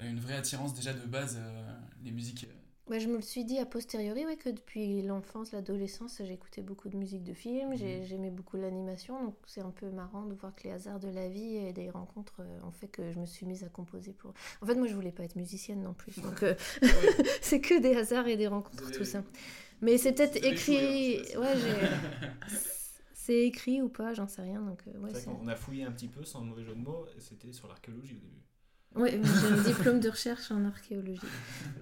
euh, une vraie attirance déjà de base, euh, les musiques. Ouais, je me le suis dit a posteriori, ouais, que depuis l'enfance, l'adolescence, j'écoutais beaucoup de musique de film, j'ai- j'aimais beaucoup l'animation, donc c'est un peu marrant de voir que les hasards de la vie et des rencontres euh, ont fait que je me suis mise à composer pour... En fait, moi, je voulais pas être musicienne non plus, donc euh, c'est que des hasards et des rencontres, tout ça. Mais c'est peut-être avez écrit... hein, Ouais. C'est écrit ou pas, j'en sais rien, donc euh, ouais, vrai qu'on a fouillé un petit peu, sans mauvais jeu de mots, c'était sur l'archéologie au début. Ouais, j'ai un diplôme de recherche en archéologie.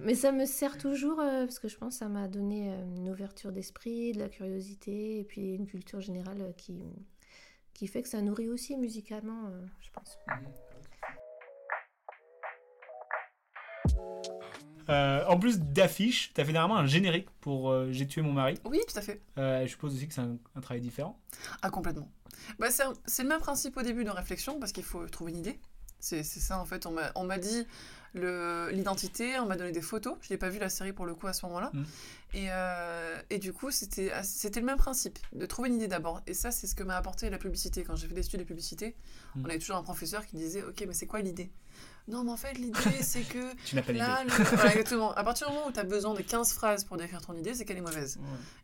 Mais ça me sert toujours euh, parce que je pense que ça m'a donné euh, une ouverture d'esprit, de la curiosité et puis une culture générale euh, qui, qui fait que ça nourrit aussi musicalement, euh, je pense. Euh, en plus d'affiches, tu as fait dernièrement un générique pour euh, J'ai tué mon mari. Oui, tout à fait. Euh, je suppose aussi que c'est un, un travail différent. Ah, complètement. Bah, c'est le même principe au début de réflexion, parce qu'il faut trouver une idée. C'est ça, en fait. On m'a- dit l'identité, on m'a donné des photos. Je n'ai pas vu la série pour le coup à ce moment-là. Mm. Et, euh, et du coup, c'était c'était le même principe, de trouver une idée d'abord. Et ça, c'est ce que m'a apporté la publicité. Quand j'ai fait des études de publicité, Mm. on avait toujours un professeur qui disait Ok, mais c'est quoi l'idée? Non, mais en fait, l'idée, c'est que. Tu n'as pas là, le- voilà, exactement. À partir du moment où tu as besoin de 15 phrases pour décrire ton idée, c'est qu'elle est mauvaise.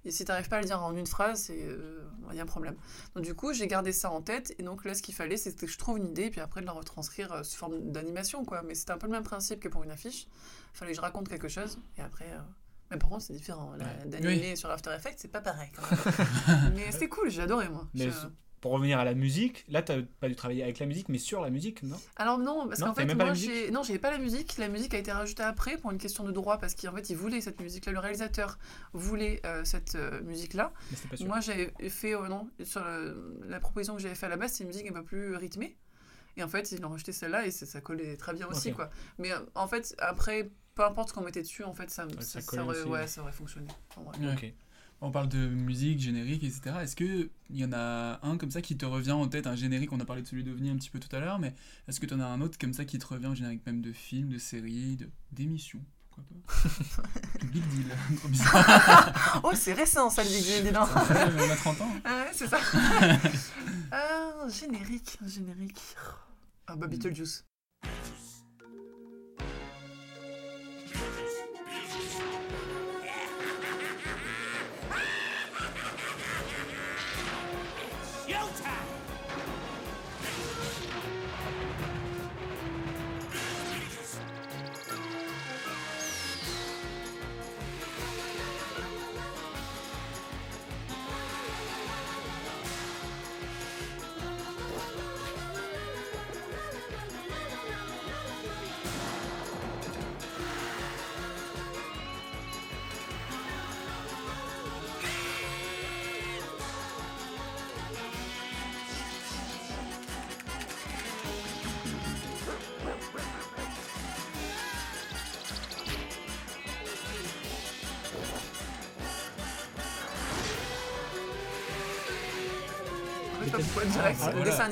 Et si tu n'arrives pas à le dire en une phrase, il y a un problème. Donc du coup, j'ai gardé ça en tête. Et donc là, ce qu'il fallait, c'était que je trouve une idée, et puis après de la retranscrire euh, sous forme d'animation. quoi. Mais c'était un peu le même principe que pour une affiche. Il fallait que je raconte quelque chose, et après... euh, Mais par contre, c'est différent. Ouais. D'animer sur After Effects, c'est pas pareil. Quand même. mais c'était cool, j'ai adoré, moi. Mais Je- pour revenir à la musique, là, tu pas dû travailler avec la musique, mais sur la musique, non? Alors non, parce qu'en fait, moi, j'ai... Non, j'avais pas la musique. La musique a été rajoutée après pour une question de droit, parce qu'en fait, il voulait cette musique-là. Le réalisateur voulait euh, cette euh, musique-là. Mais c'était pas sûr. Moi, j'avais fait... euh, non, sur le- la proposition que j'avais fait à la base, c'est une musique un peu plus rythmée. Et en fait, ils ont rejeté celle-là, et ça, collait très bien aussi, quoi. Mais euh, en fait, après, peu importe ce qu'on mettait dessus, en fait, ça, Ouais, ça, ça collait aurait, aussi, ouais, ouais. ça aurait fonctionné. en vrai. On parle de musique, générique, etc. Est-ce qu'il y en a un comme ça qui te revient en tête, un générique On a parlé de celui d'OVNI un petit peu tout à l'heure, mais est-ce que tu en as un autre comme ça qui te revient, générique même de film, de série, de- d'émission Quoi pas? Big Deal, trop bizarre. oh, c'est récent, ça, le Big Deal, dis donc. On a 30 ans. Ah ouais, c'est ça. ah, générique, générique. Ah, bah, Beetlejuice.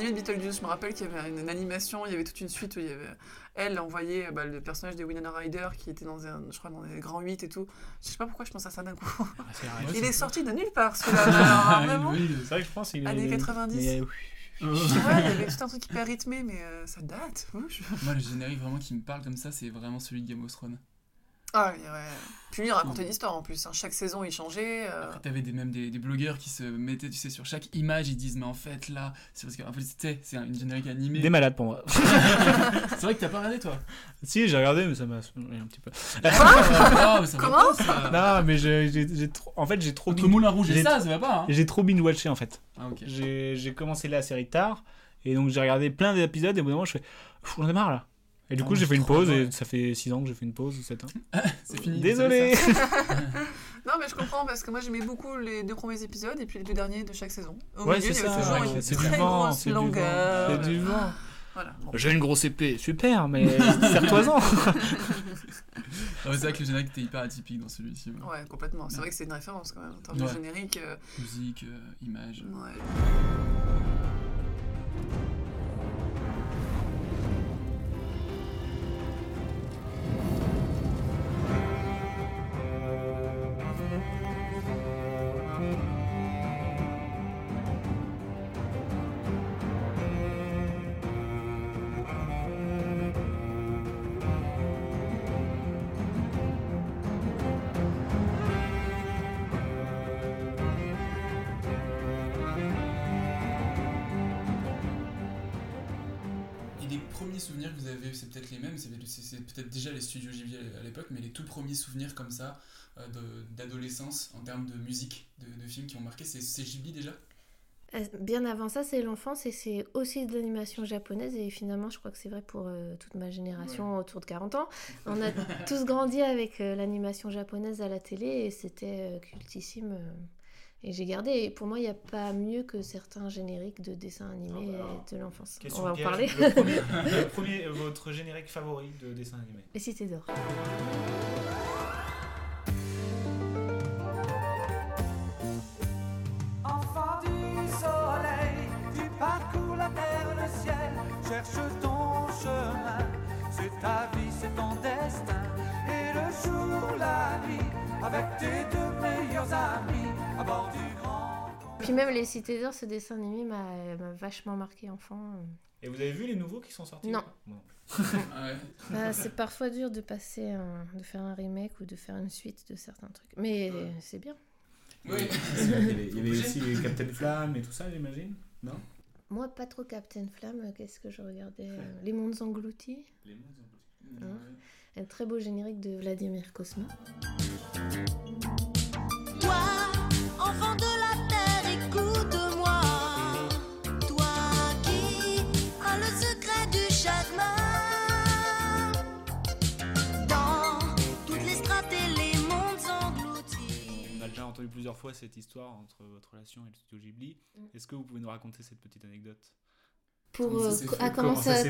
Ah, le voilà. dessin animé de Beetlejuice, je me rappelle qu'il y avait une, une animation, il y avait toute une suite où il y avait. Elle envoyait bah, le personnage de Winona Ryder qui était dans un, je crois, dans les grands 8 et tout. Je sais pas pourquoi je pense à ça d'un coup. il est sorti de nulle part celui-là. C'est vrai que je pense qu'il est. Années 90. Mais, euh, Ouais, il y avait tout un truc hyper rythmé, mais euh, ça date. Je- Moi, le générique vraiment qui me parle comme ça, c'est vraiment celui de Game of Thrones. Ah, ouais, ouais. Puis lui, il racontait une histoire en plus. hein. Chaque saison, il changeait. euh, Après, t'avais des, même des, des blogueurs qui se mettaient, tu sais, sur chaque image, ils disent, mais en fait, là, c'est parce que, en fait, c'est une générique animée. Des malades pour moi. c'est vrai que t'as pas regardé, toi? Si, j'ai regardé, mais ça m'a un petit peu. Ah, ça Comment? ça Non, mais j'ai trop. En fait, j'ai trop. Entre Moulin Rouge et j'ai ça, ça va pas, hein. J'ai trop binge-watché en fait. Ah, ok. J'ai j'ai commencé la série tard Et donc j'ai regardé plein d'épisodes et au bout d'un moment je fais j'en ai marre là. Et du Ah, coup j'ai fait une pause et ça fait 6 ans que j'ai fait une pause ou 7 ans. C'est fini. Désolé. Non, mais je comprends parce que moi j'aimais beaucoup les deux premiers épisodes et puis les deux derniers de chaque saison. Au Ouais, milieu, c'est il y avait ça, toujours ouais, une c'est du très vent, grosse c'est du vent, longueur. c'est du vent. Voilà. bon. J'ai une grosse épée, super, mais serre-toi-en. Ah c'est vrai que le générique était hyper atypique dans celui-ci. ouais. Ouais, complètement. C'est vrai que c'est une référence quand même en termes Ouais. de générique. euh, Musique, euh, image. ouais. Premiers souvenirs que vous avez, c'est peut-être les mêmes, c'est peut-être déjà les studios Ghibli à l'époque, mais les tout premiers souvenirs comme ça euh, d'adolescence en termes de musique, de, de films qui ont marqué, c'est Ghibli déjà? Euh, Bien avant ça, c'est l'enfance et c'est aussi de l'animation japonaise. Et finalement, je crois que c'est vrai pour euh, toute ma génération autour de 40 ans. On a tous grandi avec euh, l'animation japonaise à la télé et c'était euh, cultissime. Et j'ai gardé. Et pour moi, il n'y a pas mieux que certains génériques de dessins animés euh, de l'enfance. On va en parler. Le premier, le premier, euh, votre générique favori de dessin animé Les cités d'or. Enfant du soleil, tu parcours la terre, le ciel, cherche ton chemin. C'est ta vie, c'est ton destin. Jour, la nuit, avec tes deux meilleurs amis, à bord du grand. Puis même les cités d'or, ce dessin animé m'a vachement marqué enfant. Et vous avez vu les nouveaux qui sont sortis Non. Non. Ah ouais. Bah, c'est parfois dur de passer un- de faire un remake ou de faire une suite de certains trucs. Mais c'est bien. Oui. Il y avait, il y avait aussi les Captain Flamme et tout ça, j'imagine Non? Moi, pas trop Captain Flamme. Qu'est-ce que je regardais? Euh, Les Mondes Engloutis. Les mondes Hein? Un très beau générique de Vladimir Cosma. Toi, enfant de la terre, écoute-moi. Toi qui as le secret du chagrin. Dans toutes les strates et les mondes engloutis. On a déjà entendu plusieurs fois cette histoire entre votre relation et le studio Ghibli. Est-ce que vous pouvez nous raconter cette petite anecdote? Pour Comment ça euh, à comment ça fait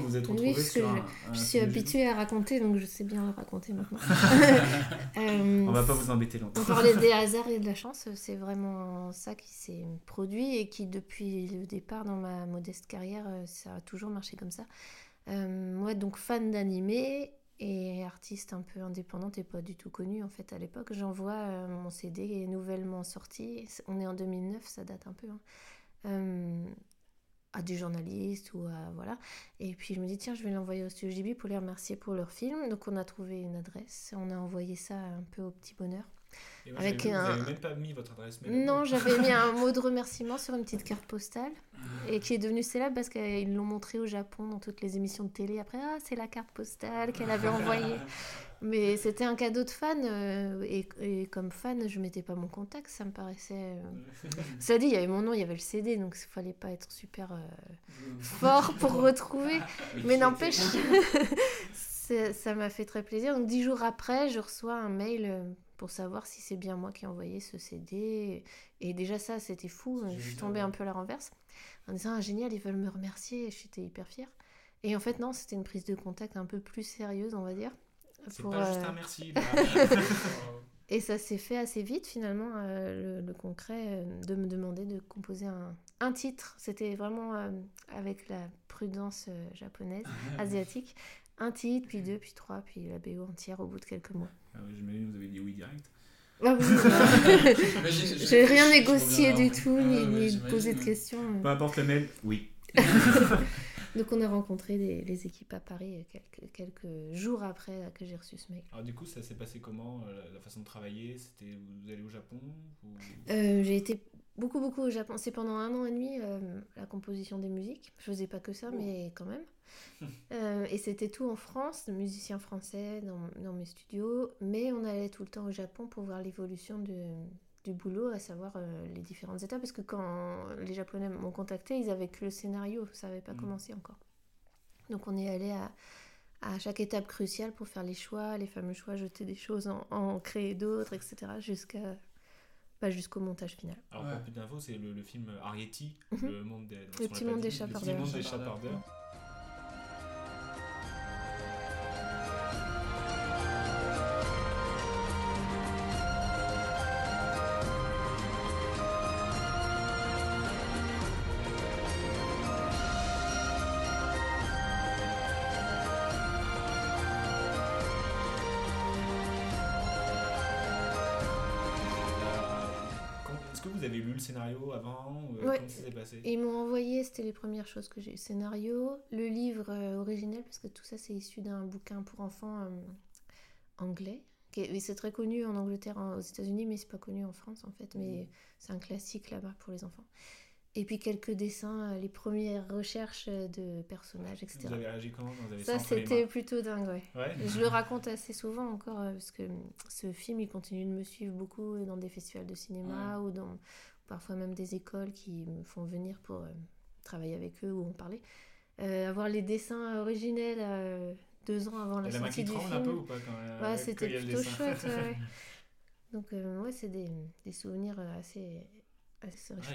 vous êtes Oui, parce que je, un- un je suis habituée à raconter, donc je sais bien raconter maintenant. Euh, On va pas vous embêter longtemps. On parlait des hasards et de la chance, c'est vraiment ça qui s'est produit et qui, depuis le départ dans ma modeste carrière, euh, ça a toujours marché comme ça. Euh, moi, donc fan d'animé et artiste un peu indépendante et pas du tout connue en fait à l'époque, j'envoie euh, mon CD nouvellement sorti. On est en 2009, ça date un peu. hein. À des journalistes ou à voilà. Et puis je me dis tiens je vais l'envoyer au studio Ghibli pour les remercier pour leur film. Donc on a trouvé une adresse. On a envoyé ça un peu au petit bonheur Et moi, j'avais vu, Vous un avez même pas mis votre adresse mail. non j'avais mis un mot de remerciement sur une petite carte postale et qui est devenue célèbre parce qu'ils l'ont montré au Japon dans toutes les émissions de télé après ah c'est la carte postale qu'elle avait envoyée. Mais c'était un cadeau de fan euh, et, et comme fan je mettais pas mon contact ça me paraissait euh, ça dit il y avait mon nom il y avait le CD donc il fallait pas être super euh, fort pour retrouver. Mais n'empêche ça m'a fait très plaisir. Donc dix jours après je reçois un mail euh, pour savoir si c'est bien moi qui ai envoyé ce CD et déjà ça c'était fou je suis tombée un peu à la renverse en disant ah, génial ils veulent me remercier j'étais hyper fière et en fait non c'était une prise de contact un peu plus sérieuse on va dire C'est pour, pas juste euh, un merci. là. et ça s'est fait assez vite finalement, euh, le, le concret, euh, de me demander de composer un, un titre. C'était vraiment euh, avec la prudence japonaise, asiatique. Un titre, puis deux, puis trois, puis la BO entière au bout de quelques mois. Ah ouais, J'imagine que vous avez dit oui direct. Ah oui, j'ai rien négocié du tout, Ah ni, ouais, ni posé de questions. Peu importe le mail, oui. Donc on a rencontré des- les équipes à Paris euh, quelques, quelques jours après euh, que j'ai reçu ce mail. Alors du coup, ça s'est passé comment euh, La façon de travailler? C'était vous allez au Japon ou- Euh, j'ai été beaucoup beaucoup au Japon. C'est pendant un an et demi euh, la composition des musiques. Je faisais pas que ça, mais quand même. Euh, et c'était tout en France, de musiciens français dans, dans mes studios. Mais on allait tout le temps au Japon pour voir l'évolution de, du boulot, à savoir euh, les différentes étapes. Parce que quand les Japonais m'ont contacté, ils avaient que le scénario, ça n'avait pas Mm. commencé encore. Donc on est allé à, à chaque étape cruciale pour faire les choix, les fameux choix, jeter des choses, en, en créer d'autres, etc. Jusqu'à bah, jusqu'au montage final. Alors, pour plus d'infos, c'est le, le film Arietti, Mhm. le monde des, Le petit monde des chapardeurs. Le scénario avant ou, euh, Ouais. Comment ça s'est passé? Ils m'ont envoyé, c'était les premières choses que j'ai eu. Scénario, le livre euh, originel, parce que tout ça c'est issu d'un bouquin pour enfants euh, anglais. C'est très connu en Angleterre, aux États-Unis, mais c'est pas connu en France en fait. Mais c'est un classique là-bas pour les enfants. Et puis quelques dessins, les premières recherches de personnages, etc. Vous avez réagi comment quand vous avez Ça, c'était plutôt dingue, ouais. Ouais. Je le raconte assez souvent encore, parce que hum, ce film, il continue de me suivre beaucoup dans des festivals de cinéma ou dans parfois même des écoles qui me font venir pour euh, travailler avec eux ou en parler. Euh, avoir les dessins originels euh, deux ans avant la Et la main sortie qui du tremble film. un peu ou pas quand, Ouais, c'était plutôt chouette. ouais. Donc, euh, ouais, c'est des, des souvenirs assez.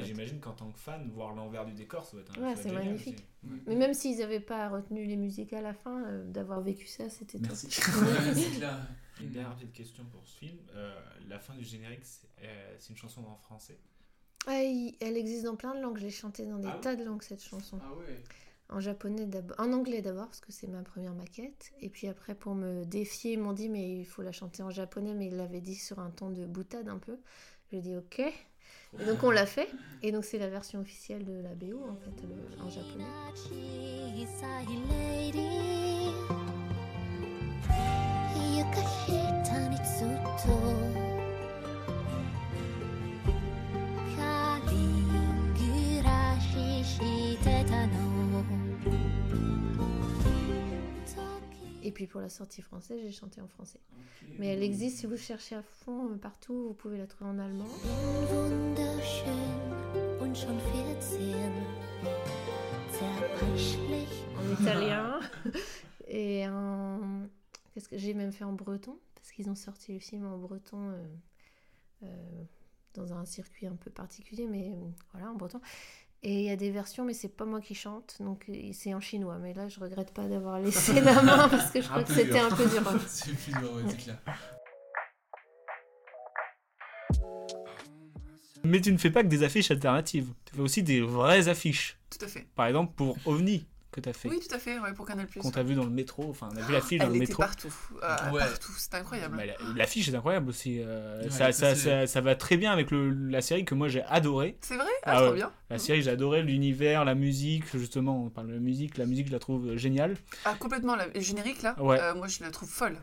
J'imagine qu'en tant que fan, voir l'envers du décor, ça doit être, un- Ouais, c'est magnifique. aussi. Mais même s'ils n'avaient pas retenu les musiques à la fin, euh, d'avoir vécu ça, c'était. Merci. clair. Une dernière petite question pour ce film. Euh, la fin du générique, c'est euh, c'est une chanson en français. Ah, il- elle existe dans plein de langues. Je l'ai chantée dans des Ah tas de langues, cette chanson. Ah ouais. En japonais d'abord, en anglais d'abord, parce que c'est ma première maquette. Et puis après, pour me défier, ils m'ont dit, mais il faut la chanter en japonais, mais ils l'avaient dit sur un ton de boutade un peu. Je dis, ok. Et donc on l'a fait. Et donc c'est la version officielle de la BO, en fait, le- en japonais. Et puis pour la sortie française, j'ai chanté en français. Mais elle existe, si vous cherchez à fond euh, partout, vous pouvez la trouver en allemand. wunderschön und schon 14 zerbrechlich en italien et en qu'est-ce que j'ai même fait en breton parce qu'ils ont sorti le film en breton euh, euh, dans un circuit un peu particulier mais voilà en breton et il y a des versions mais c'est pas moi qui chante donc euh, c'est en chinois mais là je regrette pas d'avoir laissé la main parce que je crois que c'était un peu dur hein. c'est plus dur, ouais, c'est clair. Mais tu ne fais pas que des affiches alternatives. Tu fais aussi des vraies affiches. Tout à fait. Par exemple, pour OVNI, que tu as fait. Oui, tout à fait, ouais, pour Canal+. Qu'on t'a vu dans le métro. Enfin, on a vu l'affiche dans Elle le était métro. partout. euh, Ouais. Partout, c'était incroyable. Mais la- L'affiche est incroyable aussi. euh, Ouais, ça, ça, ça, ça, va très bien avec le, la série que moi j'ai adorée. C'est vrai? Ah, trop bien. La série, j'ai adoré l'univers, la musique. Justement, on parle de la musique. La musique, je la trouve géniale. Ah, complètement, la- le générique là, Ouais. euh, moi je la trouve folle.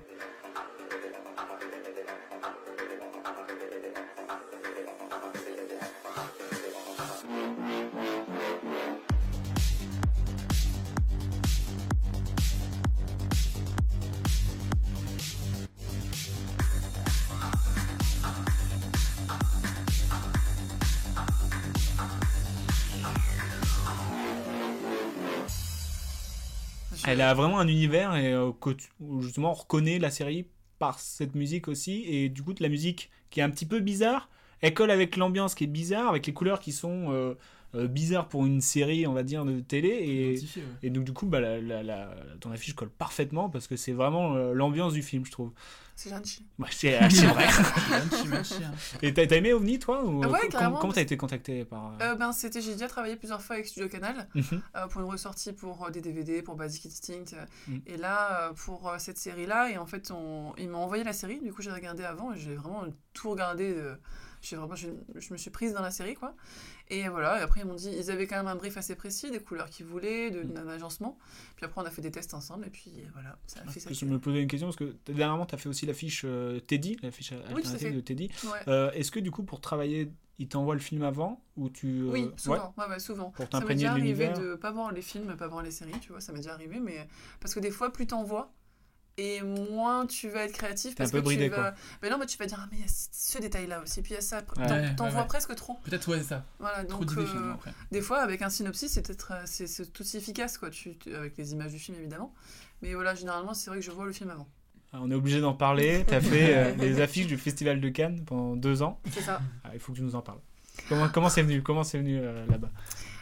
A vraiment un univers et, euh, que tu- justement on reconnaît la série par cette musique aussi. Et du coup, la musique qui est un petit peu bizarre, elle colle avec l'ambiance qui est bizarre, avec les couleurs qui sont euh, euh, bizarres pour une série, on va dire, de télé. Et, Identifié, ouais. et donc, du coup, bah, la, la- la- ton affiche colle parfaitement parce que c'est vraiment l'ambiance du film, je trouve. C'est gentil. Ouais, c'est c'est vrai. Gentil, merci, hein. et t'as aimé OVNI, toi ou, ouais, carrément, Comment t'as été contacté par. Euh, ben, c'était, j'ai déjà travaillé plusieurs fois avec Studio Canal Mhm. euh, pour une ressortie pour euh, des DVD, pour Basic Instinct. euh, Mhm. Et là, euh, pour euh, cette série-là, et en fait, on... ils m'ont envoyé la série. Du coup, j'ai regardé avant et j'ai vraiment tout regardé. euh, j'ai vraiment, je, je me suis prise dans la série, quoi. Et voilà, et après, ils m'ont dit, ils avaient quand même un brief assez précis, des couleurs qu'ils voulaient, de- d'un agencement. Puis après, on a fait des tests ensemble, et puis voilà, ça a fait ça. Je me posais une question parce que dernièrement tu as fait aussi l'affiche euh, Teddy, l'affiche tout à alternative fait. de Teddy. Ouais. Euh, Est-ce que du coup pour travailler, il t'envoie le film avant ou tu euh, Oui, souvent. Ouais, ouais, souvent. Pour ça m'est déjà de arrivé de pas voir les films, pas voir les séries, tu vois, ça m'est déjà arrivé, mais parce que des fois, plus t'en vois, et moins tu vas être créatif parce un peu que bridé, tu vas. quoi. Mais non, mais tu vas dire, ah, mais il y a ce- ce détail-là aussi, puis il y a ça. Ouais, t'en ouais, vois ouais. presque trop. Peut-être, ouais, ça. Voilà, Trop donc euh, après. des fois avec un synopsis c'est peut-être euh, c'est c'est tout aussi efficace quoi, tu, avec les images du film évidemment. Mais voilà, généralement c'est vrai que je vois le film avant. Ah, On est obligé d'en parler. Tu as fait euh, les affiches du Festival de Cannes pendant deux ans. C'est ça. Ah, il faut que tu nous en parles. Comment comment c'est venu Comment c'est venu euh, là-bas?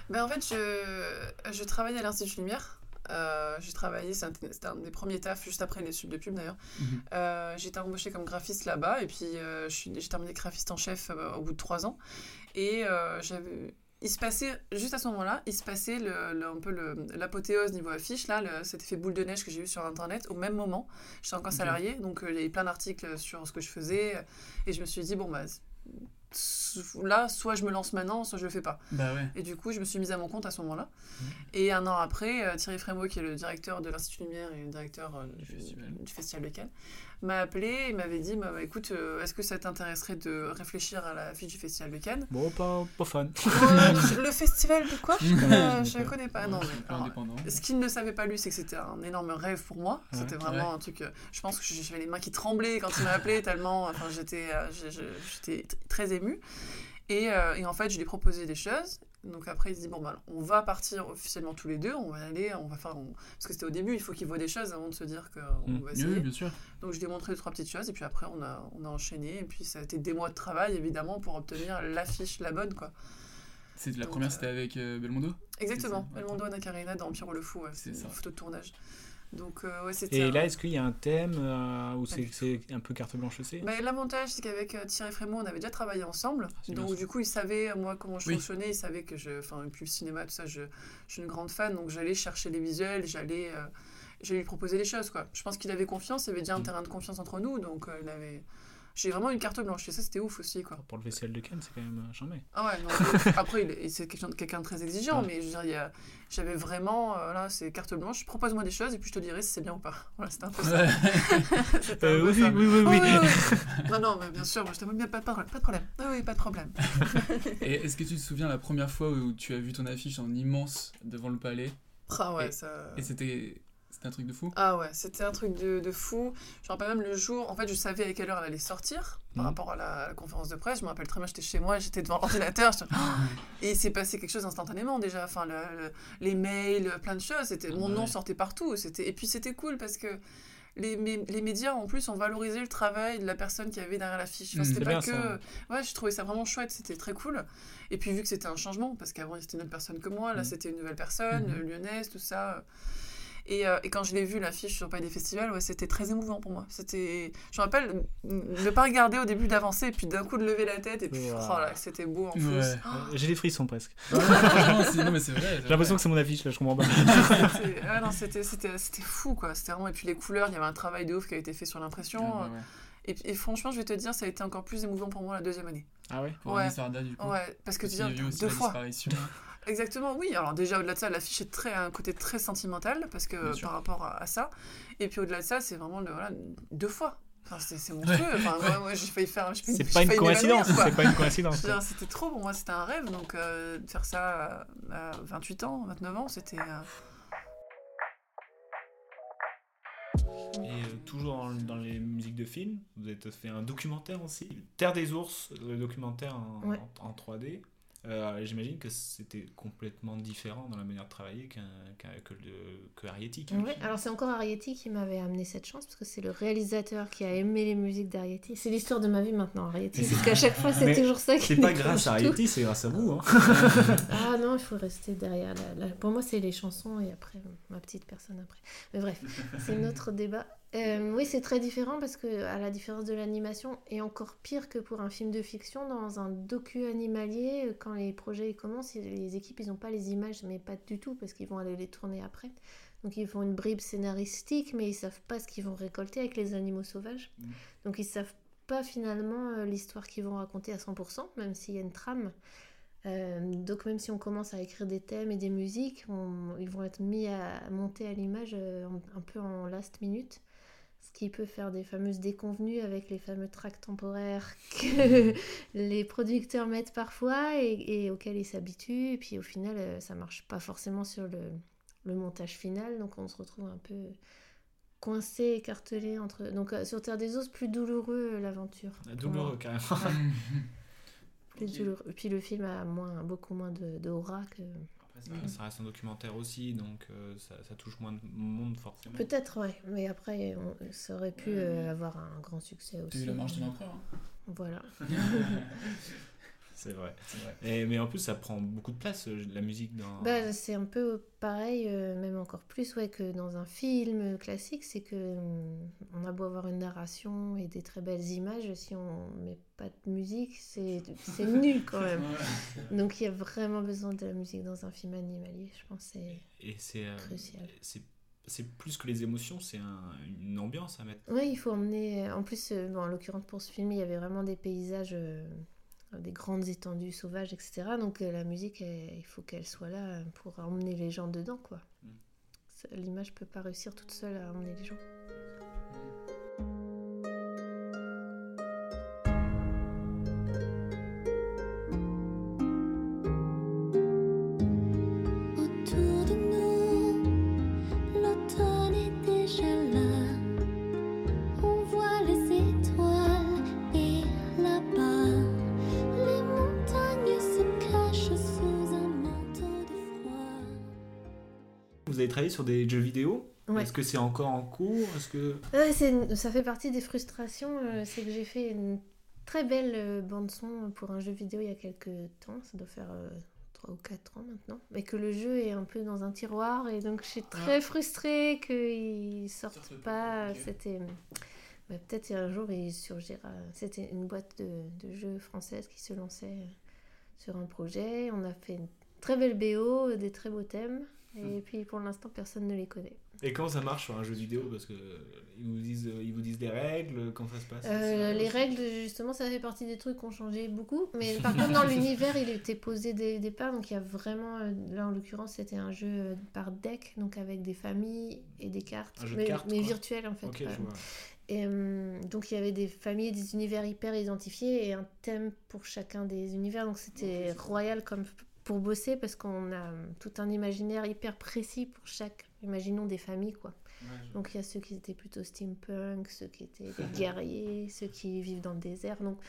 Ben en fait je, je travaillais à l'Institut Lumière. Euh, j'ai travaillé, c'est un- c'était un, des premiers tafs juste après les subs de pub d'ailleurs. Mhm. Euh, j'ai été embauchée comme graphiste là-bas et puis euh, j'ai terminé graphiste en chef euh, au bout de trois ans. Et. Il se passait, juste à ce moment-là, il se passait le, le- un peu l'apothéose niveau affiche, là, le- cet effet boule de neige que j'ai eu sur Internet au même moment. J'étais encore Ok. salariée, donc il y avait plein d'articles sur ce que je faisais. Et je me suis dit, bon, bah, là, soit je me lance maintenant, soit je le fais pas. Bah ouais. Et du coup, je me suis mise à mon compte à ce moment-là. Et un an après, euh, Thierry Frémaux, qui est le directeur de l'Institut Lumière et le directeur euh, du, du Festival de Cannes, m'a appelé et m'avait dit bah, bah, écoute, euh, est-ce que ça t'intéresserait de réfléchir à la fiche du Festival de Cannes? Bon, pas, pas fan. Euh, Le festival de quoi? Je connais Euh. Je ne connais pas. Non, mais, alors, ce qu'il ne savait pas lui, c'est que c'était un énorme rêve pour moi. Ouais. C'était vraiment Ouais. un truc. euh, je pense que j'avais les mains qui tremblaient quand il m'a appelé tellement. Enfin, j'étais, très émue. Et, et en fait, je lui ai proposé des choses. Donc après, il se dit bon bah, on va partir officiellement tous les deux. On va aller, on va faire. on- Parce que c'était au début, il faut qu'il voit des choses avant de se dire qu'on Mm. va essayer. oui, bien sûr. Donc je lui ai montré deux trois petites choses et puis après on a on a enchaîné et puis ça a été des mois de travail évidemment pour obtenir l'affiche la bonne quoi. C'est la Donc, première, euh, c'était avec euh, Belmondo? Exactement, ça, Belmondo Anna Karina dans Pierrot le Fou, ouais, c'est ça. une photo de tournage. Donc euh, ouais. Et un- là, est-ce qu'il y a un thème euh, ou c'est c'est un peu carte blanche aussi? Bah, L'avantage, c'est qu'avec euh, Thierry Frémaux, on avait déjà travaillé ensemble. bien donc, du coup, il savait, euh, moi, comment je Oui. fonctionnais. Il savait que je. Enfin, puis le cinéma, tout ça, je, je suis une grande fan. Donc, j'allais chercher les visuels, j'allais. euh, j'allais lui proposer des choses, quoi. Je pense qu'il avait confiance, il y avait déjà un terrain de confiance entre nous. Donc, euh, il avait. J'ai vraiment une carte blanche. Et ça, c'était ouf aussi, quoi. Pour le Festival de Cannes, c'est quand même euh, charmé. Ah ouais, non, après, c'est quelqu'un de, quelqu'un de très exigeant, Ouais. mais je veux dire, j'avais vraiment, euh, là, c'est carte blanche, propose-moi des choses et puis je te dirai si c'est bien ou pas. Voilà, c'était un peu ça. Euh, oui, oui, oui, oui. non, non, mais bien sûr, moi je t'avoue bien, pas de problème, pas de problème. Ah oui, pas de problème. Et est-ce que tu te souviens la première fois où tu as vu ton affiche en immense devant le palais? Ah ouais, Et- ça- Et c'était c'était un truc de fou Ah ouais, c'était un truc de, de fou. Je me rappelle même le jour, en fait, je savais à quelle heure elle allait sortir par Mhm. rapport à la, la conférence de presse. Je me rappelle très bien, j'étais chez moi, j'étais devant l'ordinateur. Et il s'est passé quelque chose instantanément déjà. Enfin, le- le- les mails, plein de choses. C'était, mon nom sortait partout. C'était, et puis c'était cool parce que les, les médias, en plus, ont valorisé le travail de la personne qui avait derrière l'affiche. Enfin, Mhm. c'était pas que. ça. Ouais, je trouvais ça vraiment chouette. C'était très cool. Et puis, vu que c'était un changement, parce qu'avant, c'était une autre personne que moi, là, Mhm. c'était une nouvelle personne, Mhm. lyonnaise, tout ça. Et, euh, et quand je l'ai vu, l'affiche sur palais des festivals, ouais, c'était très émouvant pour moi. C'était, je me rappelle ne pas regarder au début d'avancer, et puis d'un coup de lever la tête, et puis Wow. oh là, c'était beau en plus. Ouais. Euh, J'ai des frissons presque. Ouais, franchement, c'est- non, mais c'est vrai, c'est J'ai l'impression que c'est mon affiche là, je comprends pas. C'était- ouais, non, c'était, c'était, c'était fou quoi. C'était vraiment, et puis les couleurs, il y avait un travail de ouf qui a été fait sur l'impression. Ouais, ouais, ouais. Et, et franchement, je vais te dire, ça a été encore plus émouvant pour moi la deuxième année. Ah ouais? Pour Agnès Varda, du coup. Ouais, parce que tu aussi deux fois. Exactement, oui. Alors déjà, au-delà de ça, l'affiche est très, a un côté très sentimental, parce que par rapport à, à ça. Et puis au-delà de ça, c'est vraiment le, voilà, deux fois. Enfin, c'est, monstrueux. Ouais. Enfin, moi, moi, j'ai failli faire... C'est pas une coïncidence, quoi. c'est pas une coïncidence. C'était trop, pour moi, c'était un rêve. Donc euh, de faire ça à, à 28 ans, 29 ans, c'était... euh, Et euh, toujours dans, dans les musiques de films, vous avez fait un documentaire aussi. Terre des ours, le documentaire en, Ouais. en- en 3D. Euh, J'imagine que c'était complètement différent dans la manière de travailler qu'un que, que Arrietty. qui- Ouais, alors c'est encore Arrietty qui m'avait amené cette chance parce que c'est le réalisateur qui a aimé les musiques d'Arietty. C'est l'histoire de ma vie maintenant, Arrietty. Parce qu'à chaque fois, c'est toujours ça qui C'est pas grâce à. Arrietty, c'est grâce à vous. hein. ah non, il faut rester derrière. la- la- Pour moi, c'est les chansons et après, ma petite personne après. Mais bref, c'est notre débat. Euh, oui, c'est très différent parce que, à la différence de l'animation, et encore pire que pour un film de fiction, dans un docu animalier, euh, quand les projets ils commencent, les équipes ils n'ont pas les images, mais pas du tout parce qu'ils vont aller les tourner après. Donc ils font une bribe scénaristique, mais ils savent pas ce qu'ils vont récolter avec les animaux sauvages. Donc ils savent pas finalement euh, l'histoire qu'ils vont raconter à 100%, même s'il y a une trame. Euh, donc même si on commence à écrire des thèmes et des musiques, on- ils vont être mis à monter à l'image un, un peu en last minute, ce qui peut faire des fameuses déconvenues avec les fameux tracks temporaires que les producteurs mettent parfois et, et auxquels ils s'habituent. Et puis au final, euh, ça marche pas forcément sur le, le montage final, donc on se retrouve un peu coincé, écartelé entre. Donc euh, sur Terre des Os, plus douloureux euh, l'aventure. Ah, douloureux, moi. carrément. Plus douloureux. Et puis le film a moins, beaucoup moins de, d'aura que. Ça, ça reste un documentaire aussi, donc euh, ça, ça touche moins de monde forcément. Peut-être, ouais. Mais après, on- ça aurait pu euh, avoir un grand succès aussi. vu la marche de l'empereur hein Voilà. C'est vrai. Vrai. Et, mais en plus, ça prend beaucoup de place, euh, la musique dans. Bah, c'est un peu pareil, euh, même encore plus ouais, que dans un film classique, c'est que hum, on a beau avoir une narration et des très belles images, si on met pas de musique, c'est c'est nul quand même. Ouais. Donc il y a vraiment besoin de la musique dans un film animalier, je pense. que c'est- Et c'est. euh, Crucial. c'est c'est plus que les émotions, c'est un- une ambiance à mettre. Oui, il faut emmener. En plus, euh, bon, en l'occurrence pour ce film, il y avait vraiment des paysages, euh, des grandes étendues sauvages, etc. Donc euh, la musique, elle- il faut qu'elle soit là euh, pour emmener les gens dedans, quoi. Ça, L'image peut pas réussir toute seule à emmener les gens. Travaillé sur des jeux vidéo Ouais. Est-ce que c'est encore en cours Est-ce que. C'est- ça fait partie des frustrations. euh, c'est que j'ai fait une très belle euh, bande-son pour un jeu vidéo il y a quelques temps. Ça doit faire 3 ou 4 ans maintenant. Mais que le jeu est un peu dans un tiroir. Et donc je suis très frustrée qu'il sorte pas. C'était. bah, Peut-être un jour il surgira. C'était une boîte de, de jeux française qui se lançait euh, sur un projet. On a fait une très belle BO, des très beaux thèmes. Et puis pour l'instant, personne ne les connaît. Et comment ça marche sur un jeu vidéo Parce que euh, ils vous disent, euh, ils vous disent des règles, comment ça se passe Euh, les règles, justement, ça fait partie des trucs qui ont changé beaucoup. Mais par contre, dans l'univers, il était posé dès le départ. Donc, il y a vraiment. euh, Là, en l'occurrence, c'était un jeu par deck, donc avec des familles et des cartes. Un jeu de mais cartes, mais virtuel, en fait. Je vois. Et euh, donc, il y avait des familles et des univers hyper identifiés et un thème pour chacun des univers. Donc, c'était royal comme pour bosser parce qu'on a euh, tout un imaginaire hyper précis pour chaque. Imaginons des familles, quoi. Donc il y a ceux qui étaient plutôt steampunk, ceux qui étaient des guerriers, ceux qui vivent dans le désert. Donc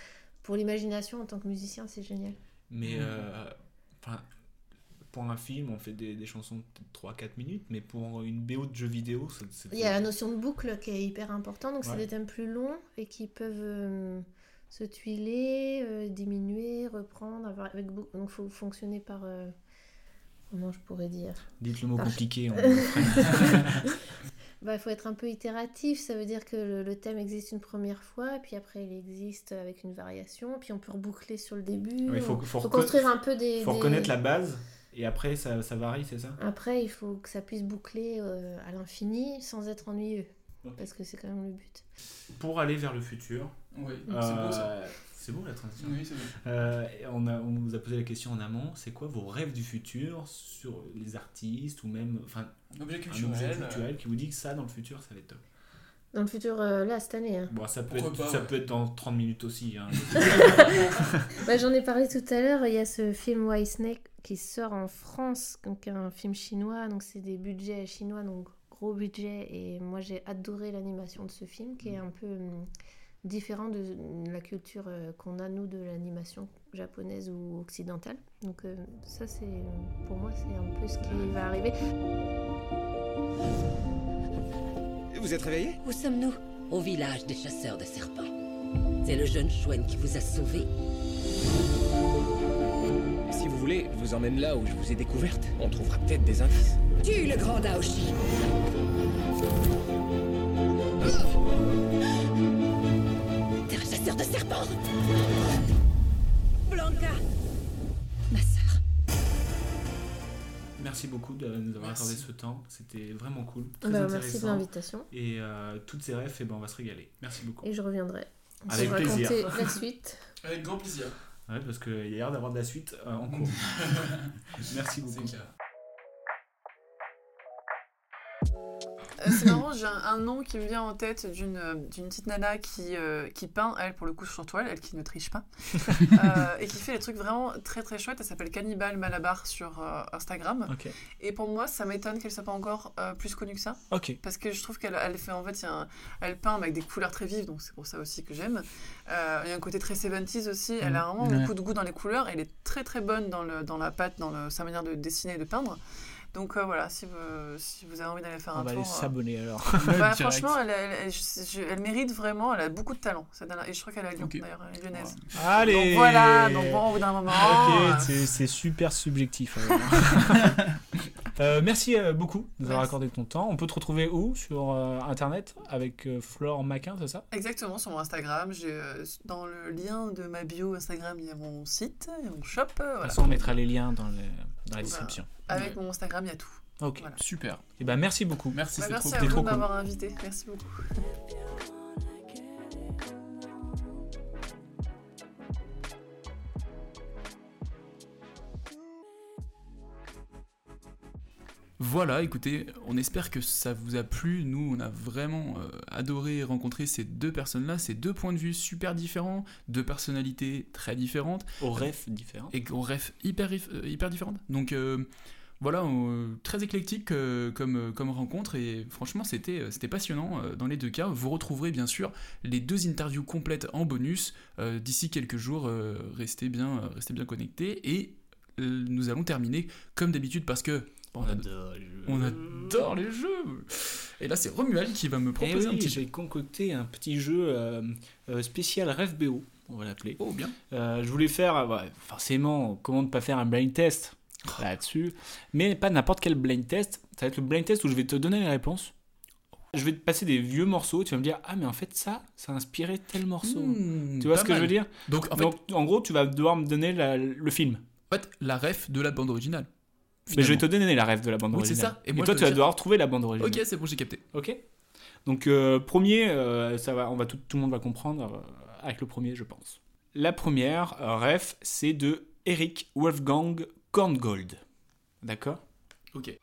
pour l'imagination en tant que musicien, c'est génial. Mais euh, pour un film, on fait des, des chansons de 3-4 minutes, mais pour une BO de jeu vidéo, c'est. Il y a la notion de boucle qui est hyper importante, donc c'est des thèmes plus longs et qui peuvent euh, se tuiler, euh, diminuer, reprendre. Avoir, avec donc il faut fonctionner par... euh, comment je pourrais dire? Dites le mot Par- compliqué. on- Bah, il faut être un peu itératif, ça veut dire que le, le thème existe une première fois, puis après il existe avec une variation, puis on peut reboucler sur le début. Il faut, construire un peu des... faut des- reconnaître la base, et après ça, ça varie, c'est ça? Après, il faut que ça puisse boucler euh, à l'infini sans être ennuyeux, parce que c'est quand même le but. Pour aller vers le futur. Oui, euh, c'est beau, ça. C'est beau la transition. Oui, c'est beau. Euh, on, a, on vous a posé la question en amont c'est quoi vos rêves du futur sur les artistes ou même. Enfin, Un objet Un culturel, objet euh. culturel qui vous dit que ça dans le futur ça va être top. Dans le futur, euh, là, cette année. hein. Bon, ça peut, Pourquoi être, pas, ça ouais. peut être dans 30 minutes aussi. hein. Bah, J'en ai parlé tout à l'heure, il y a ce film White Snake qui sort en France, donc un film chinois, donc c'est des budgets chinois, donc gros budget, et moi j'ai adoré l'animation de ce film qui est un peu hum, différent de la culture euh, qu'on a nous de l'animation japonaise ou occidentale. Donc euh, ça c'est, pour moi c'est un peu ce qui va arriver. Vous êtes réveillé? Où sommes-nous? Au village des chasseurs de serpents. C'est le jeune chouette qui vous a sauvé. Si vous voulez, je vous emmène là où je vous ai découverte. On trouvera peut-être des indices. Tue le grand Daoshi Blanca Ma sœur. Merci beaucoup de nous avoir accordé ce temps. C'était vraiment cool. Très Bah, merci de intéressant. l'invitation. Et euh, toutes ces rêves, eh ben, on va se régaler. Merci beaucoup. Et je reviendrai. Avec plaisir. raconter la suite. Avec grand plaisir. Ouais, parce qu'il y a l'air d'avoir de la suite euh, en cours. Merci beaucoup. C'est marrant, j'ai un, un nom qui me vient en tête d'une euh, d'une petite nana qui, euh, qui peint, elle, pour le coup, sur toile, elle qui ne triche pas, euh, et qui fait des trucs vraiment très très chouettes. Elle s'appelle Cannibal Malabar sur euh, Instagram. Et pour moi, ça m'étonne qu'elle soit pas encore euh, plus connue que ça. Parce que je trouve qu'elle elle fait, en fait, un- elle peint avec des couleurs très vives, donc c'est pour ça aussi que j'aime. Euh, il y a un côté très 70s aussi. Elle a vraiment Ouais. beaucoup de goût dans les couleurs. Elle est très très bonne dans, le, dans la pâte, dans le- sa manière de dessiner et de peindre. Donc euh, voilà, si vous, si vous avez envie d'aller faire On un va tour. aller euh, s'abonner alors. bah, franchement, elle, elle- elle- je- je- elle mérite vraiment, elle a beaucoup de talent. Et je crois qu'elle est à Lyon d'ailleurs, elle est lyonnaise. Allez Donc voilà, donc bon, au bout d'un moment. Ok, euh, c'est- super subjectif. Euh, merci euh, beaucoup de nous avoir accordé ton temps. On peut te retrouver où? Sur euh, internet avec euh, Flore Maquin, c'est ça? Exactement, sur mon Instagram. j'ai, euh, dans le lien de ma bio Instagram, il y a mon site, il y a mon shop. euh, De toute façon, on mettra les liens dans, les- dans la description. Bah, avec mon Instagram, il y a tout. Ok, Voilà. super. Et ben merci beaucoup. Merci, Bah, c'est merci trop à vous trop de cool. m'avoir invité. Merci beaucoup. Voilà, écoutez, on espère que ça vous a plu. Nous, on a vraiment euh, adoré rencontrer ces deux personnes-là, ces deux points de vue super différents, deux personnalités très différentes. Aux refs différents. Et aux refs hyper, euh, hyper différentes. Donc euh, voilà, très éclectique comme, comme rencontre et franchement, c'était passionnant dans les deux cas. Vous retrouverez bien sûr les deux interviews complètes en bonus d'ici quelques jours. restez, bien, restez bien connectés et nous allons terminer comme d'habitude parce que on adore les jeux. On adore les jeux. Et là, c'est Romuald qui va me Eh proposer oui, un petit j'ai concocté un petit jeu euh, euh, spécial Rêve BO, on va l'appeler. Oh, bien. Euh, je voulais faire, ouais, forcément, comment ne pas faire un blind test là-dessus, mais pas n'importe quel blind test. Ça va être le blind test où je vais te donner les réponses. Je vais te passer des vieux morceaux, tu vas me dire Ah, mais en fait, ça, ça a inspiré tel morceau. Hmm, tu vois ce que je veux dire? Donc, en fait- en gros, tu vas devoir me donner la- le film. En fait, la ref de la bande originale. Mais je vais te donner la rêve de la bande Oui, c'est originale. ça. Et toi, tu vas devoir trouver la bande originale. Ok, c'est bon, j'ai capté. Ok. Donc euh, premier, euh, ça va, on va tout, tout le monde va comprendre euh, avec le premier, je pense. La première ref, c'est de Eric Wolfgang Korngold. D'accord? Ok.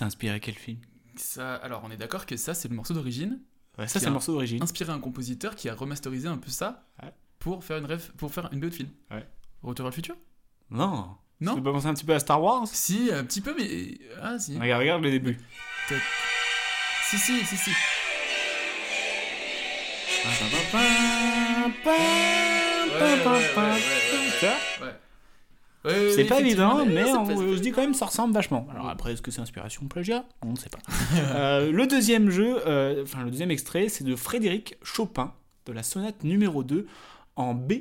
À a inspiré quel film Ça, alors, on est d'accord que ça, c'est le morceau d'origine. Ouais, ça, c'est le morceau d'origine. Inspiré un compositeur qui a remasterisé un peu ça pour faire une ref, pour faire une BO de film. Ouais. Retour vers le futur Non. Non. Tu peux penser un petit peu à Star Wars Si, un petit peu, mais ah si. Regarde, regarde le début. Si, si, si, si. Ouais, c'est oui, pas évident, mais c'est on- je dis quand même ça ressemble vachement. Alors après, est-ce que c'est inspiration plagiat? On ne sait pas. Euh, le deuxième jeu, euh, enfin le deuxième extrait, c'est de Frédéric Chopin, de la sonate numéro 2 en B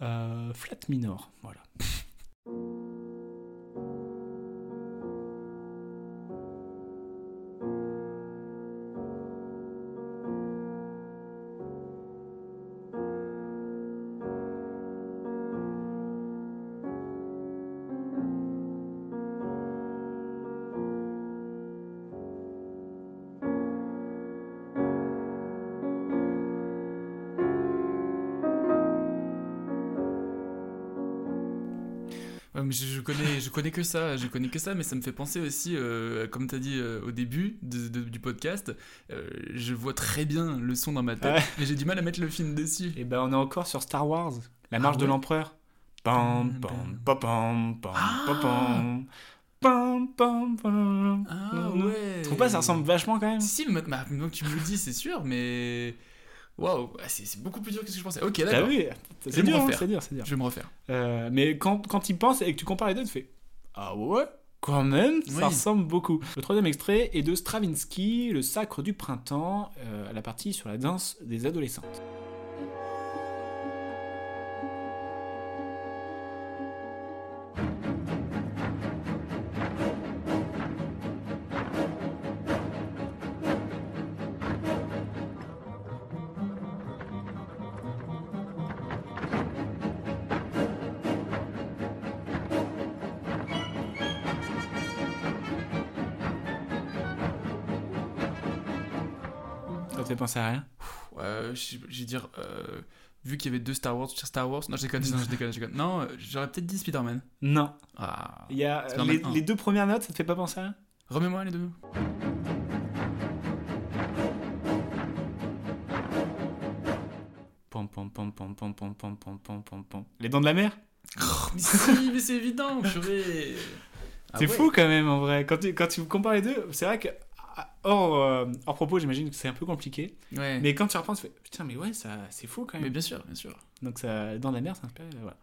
euh, flat minor. Voilà. Connais, je connais que ça, je connais que ça, mais ça me fait penser aussi, euh, comme tu as dit euh, au début de- de- du podcast, euh, je vois très bien le son dans ma tête, Ouais. mais j'ai du mal à mettre le film dessus. Et ben on est encore sur Star Wars, la marche Ah de ouais l'empereur. Pam pam pam pam pam pam pam. Pam, pam, pam. Ah ouais. Tu trouves pas ça ressemble vachement quand même? Si, mais ma- maintenant que tu me le dis, c'est sûr, mais. Waouh, ah, c'est beaucoup plus dur que ce que je pensais. Ok, T'as d'accord. vu C'est dur, hein, c'est dur, c'est dur. Je vais me refaire. Euh, mais quand, quand il pense et que tu compares les deux, tu fais Ah ouais Quand même, ça ressemble beaucoup. Le troisième extrait est de Stravinsky, Le Sacre du Printemps, euh, la partie sur la danse des adolescentes. Penser à rien Euh, je vais dire, euh, vu qu'il y avait deux Star Wars, Star Wars. Non, je déconne, non, je déconne, je déconne. Non, euh, j'aurais peut-être dit Spider-Man. Non. Ah. Il y a les, 1. les deux premières notes, ça te fait pas penser à rien Remets-moi les deux. Pom, pom, pom, pom, pom, pom, pom, pom, pom, pom, pom. Les dents de la mer mais si, mais c'est évident, purée. Ah C'est ouais. fou quand même en vrai. Quand tu, quand tu compares les deux, c'est vrai que hors, euh, hors propos, j'imagine que c'est un peu compliqué. Ouais. Mais quand tu reprends, tu fais putain, mais ouais, ça, c'est fou quand même. Mais bien sûr, bien sûr. Donc ça, dans la mer, ça inspiré voilà,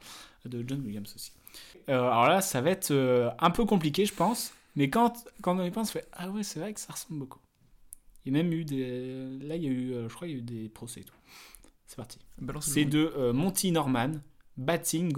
de John Williams aussi. Euh, alors là, ça va être euh, un peu compliqué, je pense. Mais quand, quand on y pense, on fait ah ouais, c'est vrai que ça ressemble beaucoup. Il y a même eu des. Là, il y a eu, je crois, il y a eu des procès et tout. C'est parti. C'est de Monty Norman, Bad Thing,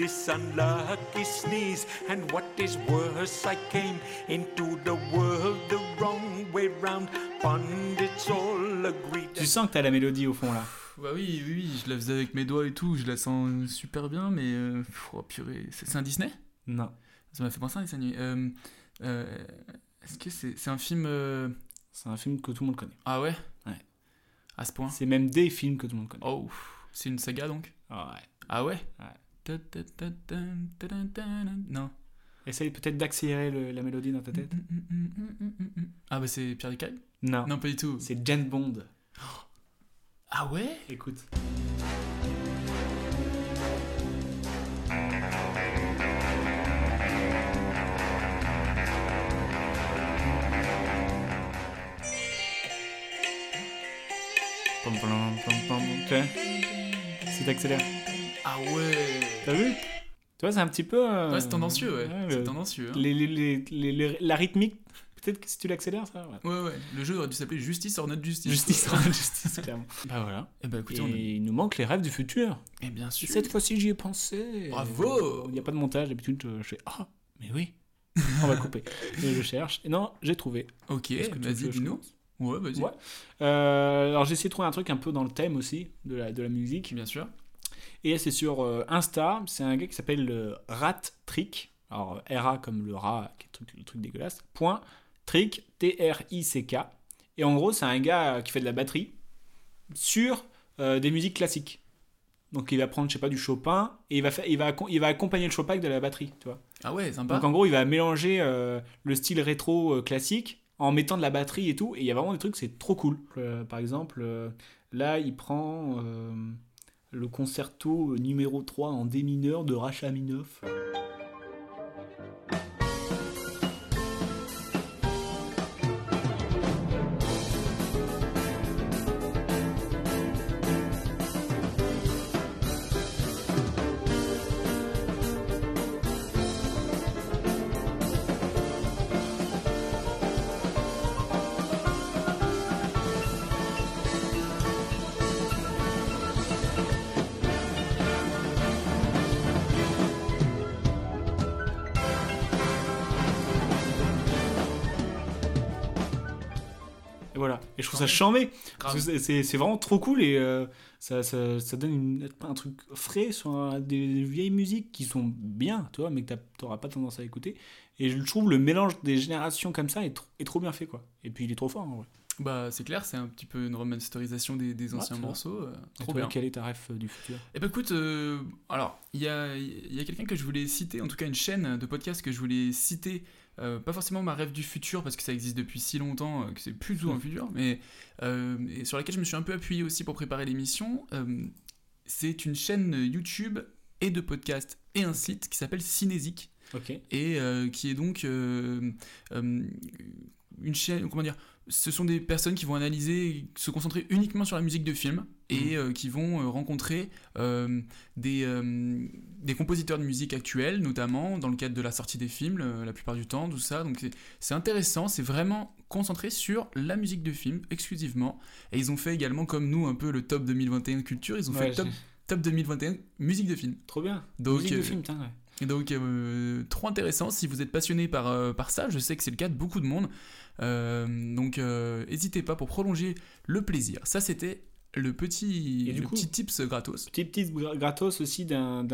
this unlucky sneeze, and what is worse, I came into the world the wrong way round. Pundits all agree Tu sens que t'as la mélodie au fond là. Bah oui, oui, oui, je la faisais avec mes doigts et tout, je la sens super bien, mais. euh, oh purée, c'est un Disney? Non. Ça m'a fait penser à un animé. Euh, euh, Est-ce que c'est un film. euh, C'est un film que tout le monde connaît. Ah ouais? Ouais. À ce point? C'est même des films que tout le monde connaît. Oh, c'est une saga donc? Ah ouais. Ah ouais? Ouais. Non. Essaye peut-être d'accélérer le- la mélodie dans ta tête. Ah bah c'est Pierre Descailles? Non. Non, pas du tout. C'est Jane Bond. Ah ouais? Écoute. Pom, pom, pom, pom, tu vois Si t'accélères. Ah ouais T'as vu? Tu vois, c'est un petit peu. euh, Ouais, c'est tendancieux, ouais. C'est le- tendancieux, hein. les- les- les- les- les- la rythmique, peut-être que si tu l'accélères, ça. Ouais. Ouais, ouais. Le jeu aurait dû s'appeler Justice or not Justice. Justice, or not justice, clairement. Bah voilà. Et bah écoutez, Et on il nous manque les rêves du futur. Et bien sûr. Cette fois-ci, j'y ai pensé. Bravo Il n'y a pas de montage, d'habitude, je, fais Ah, mais oui On va couper. Et je cherche. Et non, j'ai trouvé. Ok, vas-y, dis-nous. Ouais, vas-y. Ouais. Euh, alors j'ai essayé de trouver un truc un peu dans le thème aussi de la, de la musique. Bien sûr. Et c'est sur euh, Insta, c'est un gars qui s'appelle euh, Rat Trick. Alors RA comme le rat, le truc, le truc dégueulasse. Point Trick, T-R-I-C-K. Et en gros, c'est un gars qui fait de la batterie sur euh, des musiques classiques. Donc il va prendre, je sais pas, du Chopin et il va, faire, il va, il va accompagner le Chopin avec de la batterie, tu vois. Ah ouais, sympa. Donc en gros, il va mélanger euh, le style rétro euh, classique en mettant de la batterie et tout. Et il y a vraiment des trucs, c'est trop cool. Euh, par exemple, là, il prend le concerto numéro 3 en D mineur de Rachmaninoff. Et je trouve ça que c'est- vraiment trop cool et euh, ça, ça, ça donne une- un truc frais sur des vieilles musiques qui sont bien, tu vois, mais que t'auras pas tendance à écouter. Et je trouve le mélange des générations comme ça est, tr- est trop bien fait, quoi. Et puis il est trop fort, en vrai. Bah c'est clair, c'est un petit peu une remasterisation des, anciens morceaux. euh, trop bien. Quel est ta ref euh, du futur? Eh ben écoute, euh, alors, il y a, il y a quelqu'un que je voulais citer, en tout cas une chaîne de podcast que je voulais citer, euh, pas forcément ma rêve du futur, parce que ça existe depuis si longtemps euh, que c'est plus tout un futur, mais euh, et sur laquelle je me suis un peu appuyé aussi pour préparer l'émission. c'est une chaîne YouTube et de podcast et un site qui s'appelle Cinésique. Et qui est donc une chaîne, comment dire, ce sont des personnes qui vont analyser, se concentrer uniquement sur la musique de film et euh, qui vont euh, rencontrer euh, des, euh, des compositeurs de musique actuels, notamment dans le cadre de la sortie des films, la plupart du temps, tout ça. Donc c'est- intéressant, c'est vraiment concentré sur la musique de film exclusivement. Et ils ont fait également, comme nous, un peu le top 2021 culture, ils ont fait Ouais, le top, top 2021 musique de film. Trop bien. Donc, Musique de film, putain, ouais. et donc, euh, trop intéressant. Si vous êtes passionné par, euh, par ça, je sais que c'est le cas de beaucoup de monde. Euh, donc, n'hésitez pas pour prolonger le plaisir. Ça, c'était le petit, Et du le coup- petit tips gratos. Petit tips gra- gratos aussi d'un-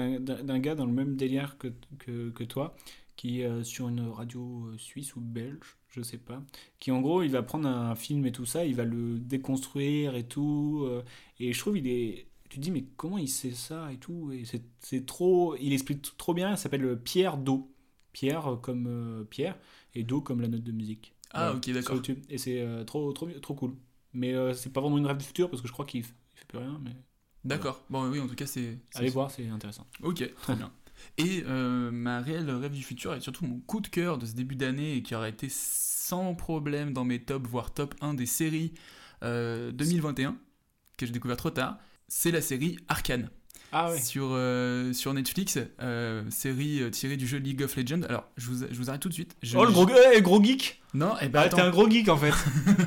gars dans le même délire que, que, que toi, qui est euh, sur une radio euh, suisse ou belge, je sais pas, qui en gros, il va prendre un film et tout ça, il va le déconstruire et tout, euh, et je trouve il est... Tu te dis, mais comment il sait ça et tout et c'est- trop... Il explique trop bien, il s'appelle Pierre Do. Pierre comme euh, Pierre, et Do comme la note de musique. Ah, ok, d'accord. Et c'est trop, trop, trop cool. Mais euh, c'est pas vraiment une rêve du futur, parce que je crois qu'il f- il fait plus rien, mais... D'accord. Bon, oui, en tout cas, c'est. Allez voir, c'est intéressant. Ok, très bien. Et euh, ma réelle rêve du futur et surtout mon coup de cœur de ce début d'année et qui aurait été sans problème dans mes tops, voire top 1 des séries euh, 2021, que j'ai découvert trop tard, c'est la série Arcane. Ah ouais. Sur, euh, sur Netflix, euh, série euh, tirée du jeu League of Legends. Alors, je vous, je vous arrête tout de suite. Je- Oh, le gros, je- eh, gros geek Non, et ben Ah, t'es un gros geek en fait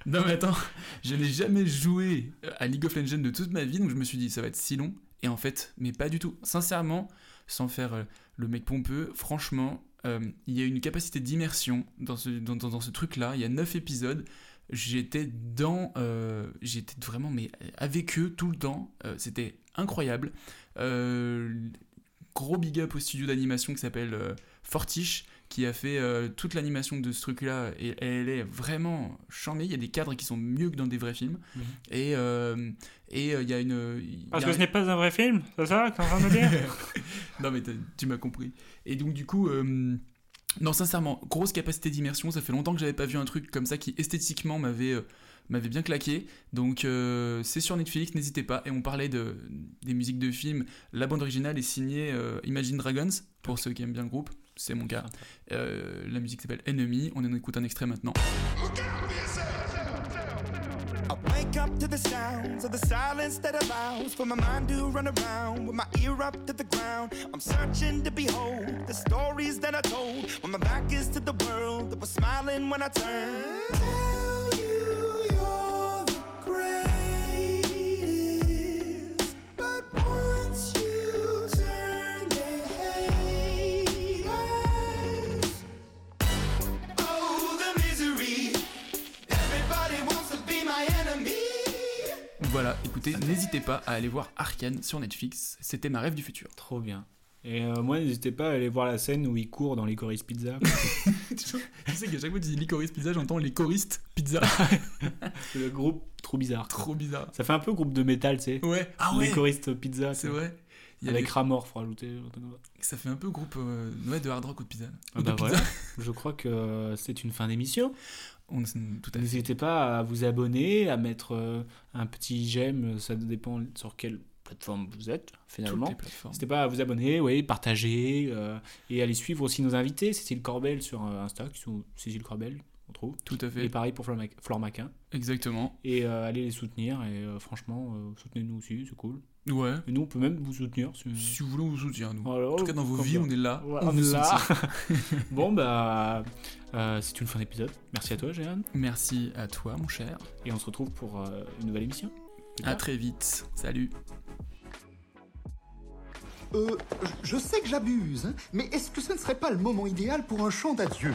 non mais attends, je n'ai jamais joué à League of Legends de toute ma vie, donc je me suis dit ça va être si long. Et en fait, mais pas du tout. Sincèrement, sans faire euh, le mec pompeux, franchement, euh, il y a une capacité d'immersion dans ce, dans, ce truc-là. Il y a 9 épisodes. J'étais dans... euh, J'étais vraiment mais avec eux tout le temps. Euh, C'était incroyable. Euh, gros big up au studio d'animation qui s'appelle euh, Fortiche qui a fait euh, toute l'animation de ce truc là et elle est vraiment charmée. Il y a des cadres qui sont mieux que dans des vrais films. Mhm. et euh, et euh, il y a une Parce a que un- ce n'est pas un vrai film, c'est ça que en train de me dire non mais tu m'as compris. Et donc du coup non sincèrement grosse capacité d'immersion. Ça fait longtemps que j'avais pas vu un truc comme ça qui esthétiquement m'avait m'avait bien claqué. Donc euh, c'est sur Netflix n'hésitez pas. Et on parlait de des musiques de films. La bande originale est signée euh, Imagine Dragons pour ceux qui aiment bien le groupe c'est mon cas Euh, la musique s'appelle Enemy on en écoute un extrait maintenant I wake up to the sounds of the silence that allows for my mind to run around with my ear up to the ground. I'm searching to behold the stories that I told when my back is to the world that was smiling when I turned. Voilà écoutez n'hésitez pas à aller voir Arcane sur Netflix c'était ma rêve du futur Trop bien. Et euh, moi, n'hésitez pas à aller voir la scène où il court dans Licorice Pizza. tu sais qu'à chaque fois que tu dis licorice pizza j'entends les choristes pizza C'est le groupe trop bizarre. trop bizarre Ça fait un peu groupe de métal, tu sais. Ouais. Ah ouais. Licorice Pizza. c'est vrai Il y Avec avait- Ramor, faut rajouter. ça fait un peu groupe euh, ouais, de hard rock ou de pizza Ah bah de pizza. voilà. Je crois que euh, c'est une fin d'émission. N'hésitez pas à vous abonner, à mettre euh, un petit j'aime, ça dépend sur quelle plateforme vous êtes finalement. N'hésitez pas à vous abonner, oui, partager euh, et aller suivre aussi nos invités, Cécile Corbel sur euh, Insta, qui sont Cécile Corbel, on trouve. Tout à fait. Et pareil pour Flore Mac- Flore Maquin. Exactement. Et euh, allez les soutenir et euh, franchement, euh, soutenez-nous aussi, c'est cool. Ouais. Et nous, on peut même vous soutenir. Si, Si vous voulez, on vous soutient, nous. Alors, en tout cas, dans vos vies, on est là. On est là. bon, bah, euh, c'est une fin d'épisode. Merci à toi, Jeanne. Merci à toi, mon cher. Et on se retrouve pour euh, une nouvelle émission. À très vite. Salut. Euh, je sais que j'abuse, hein, mais est-ce que ce ne serait pas le moment idéal pour un chant d'adieu?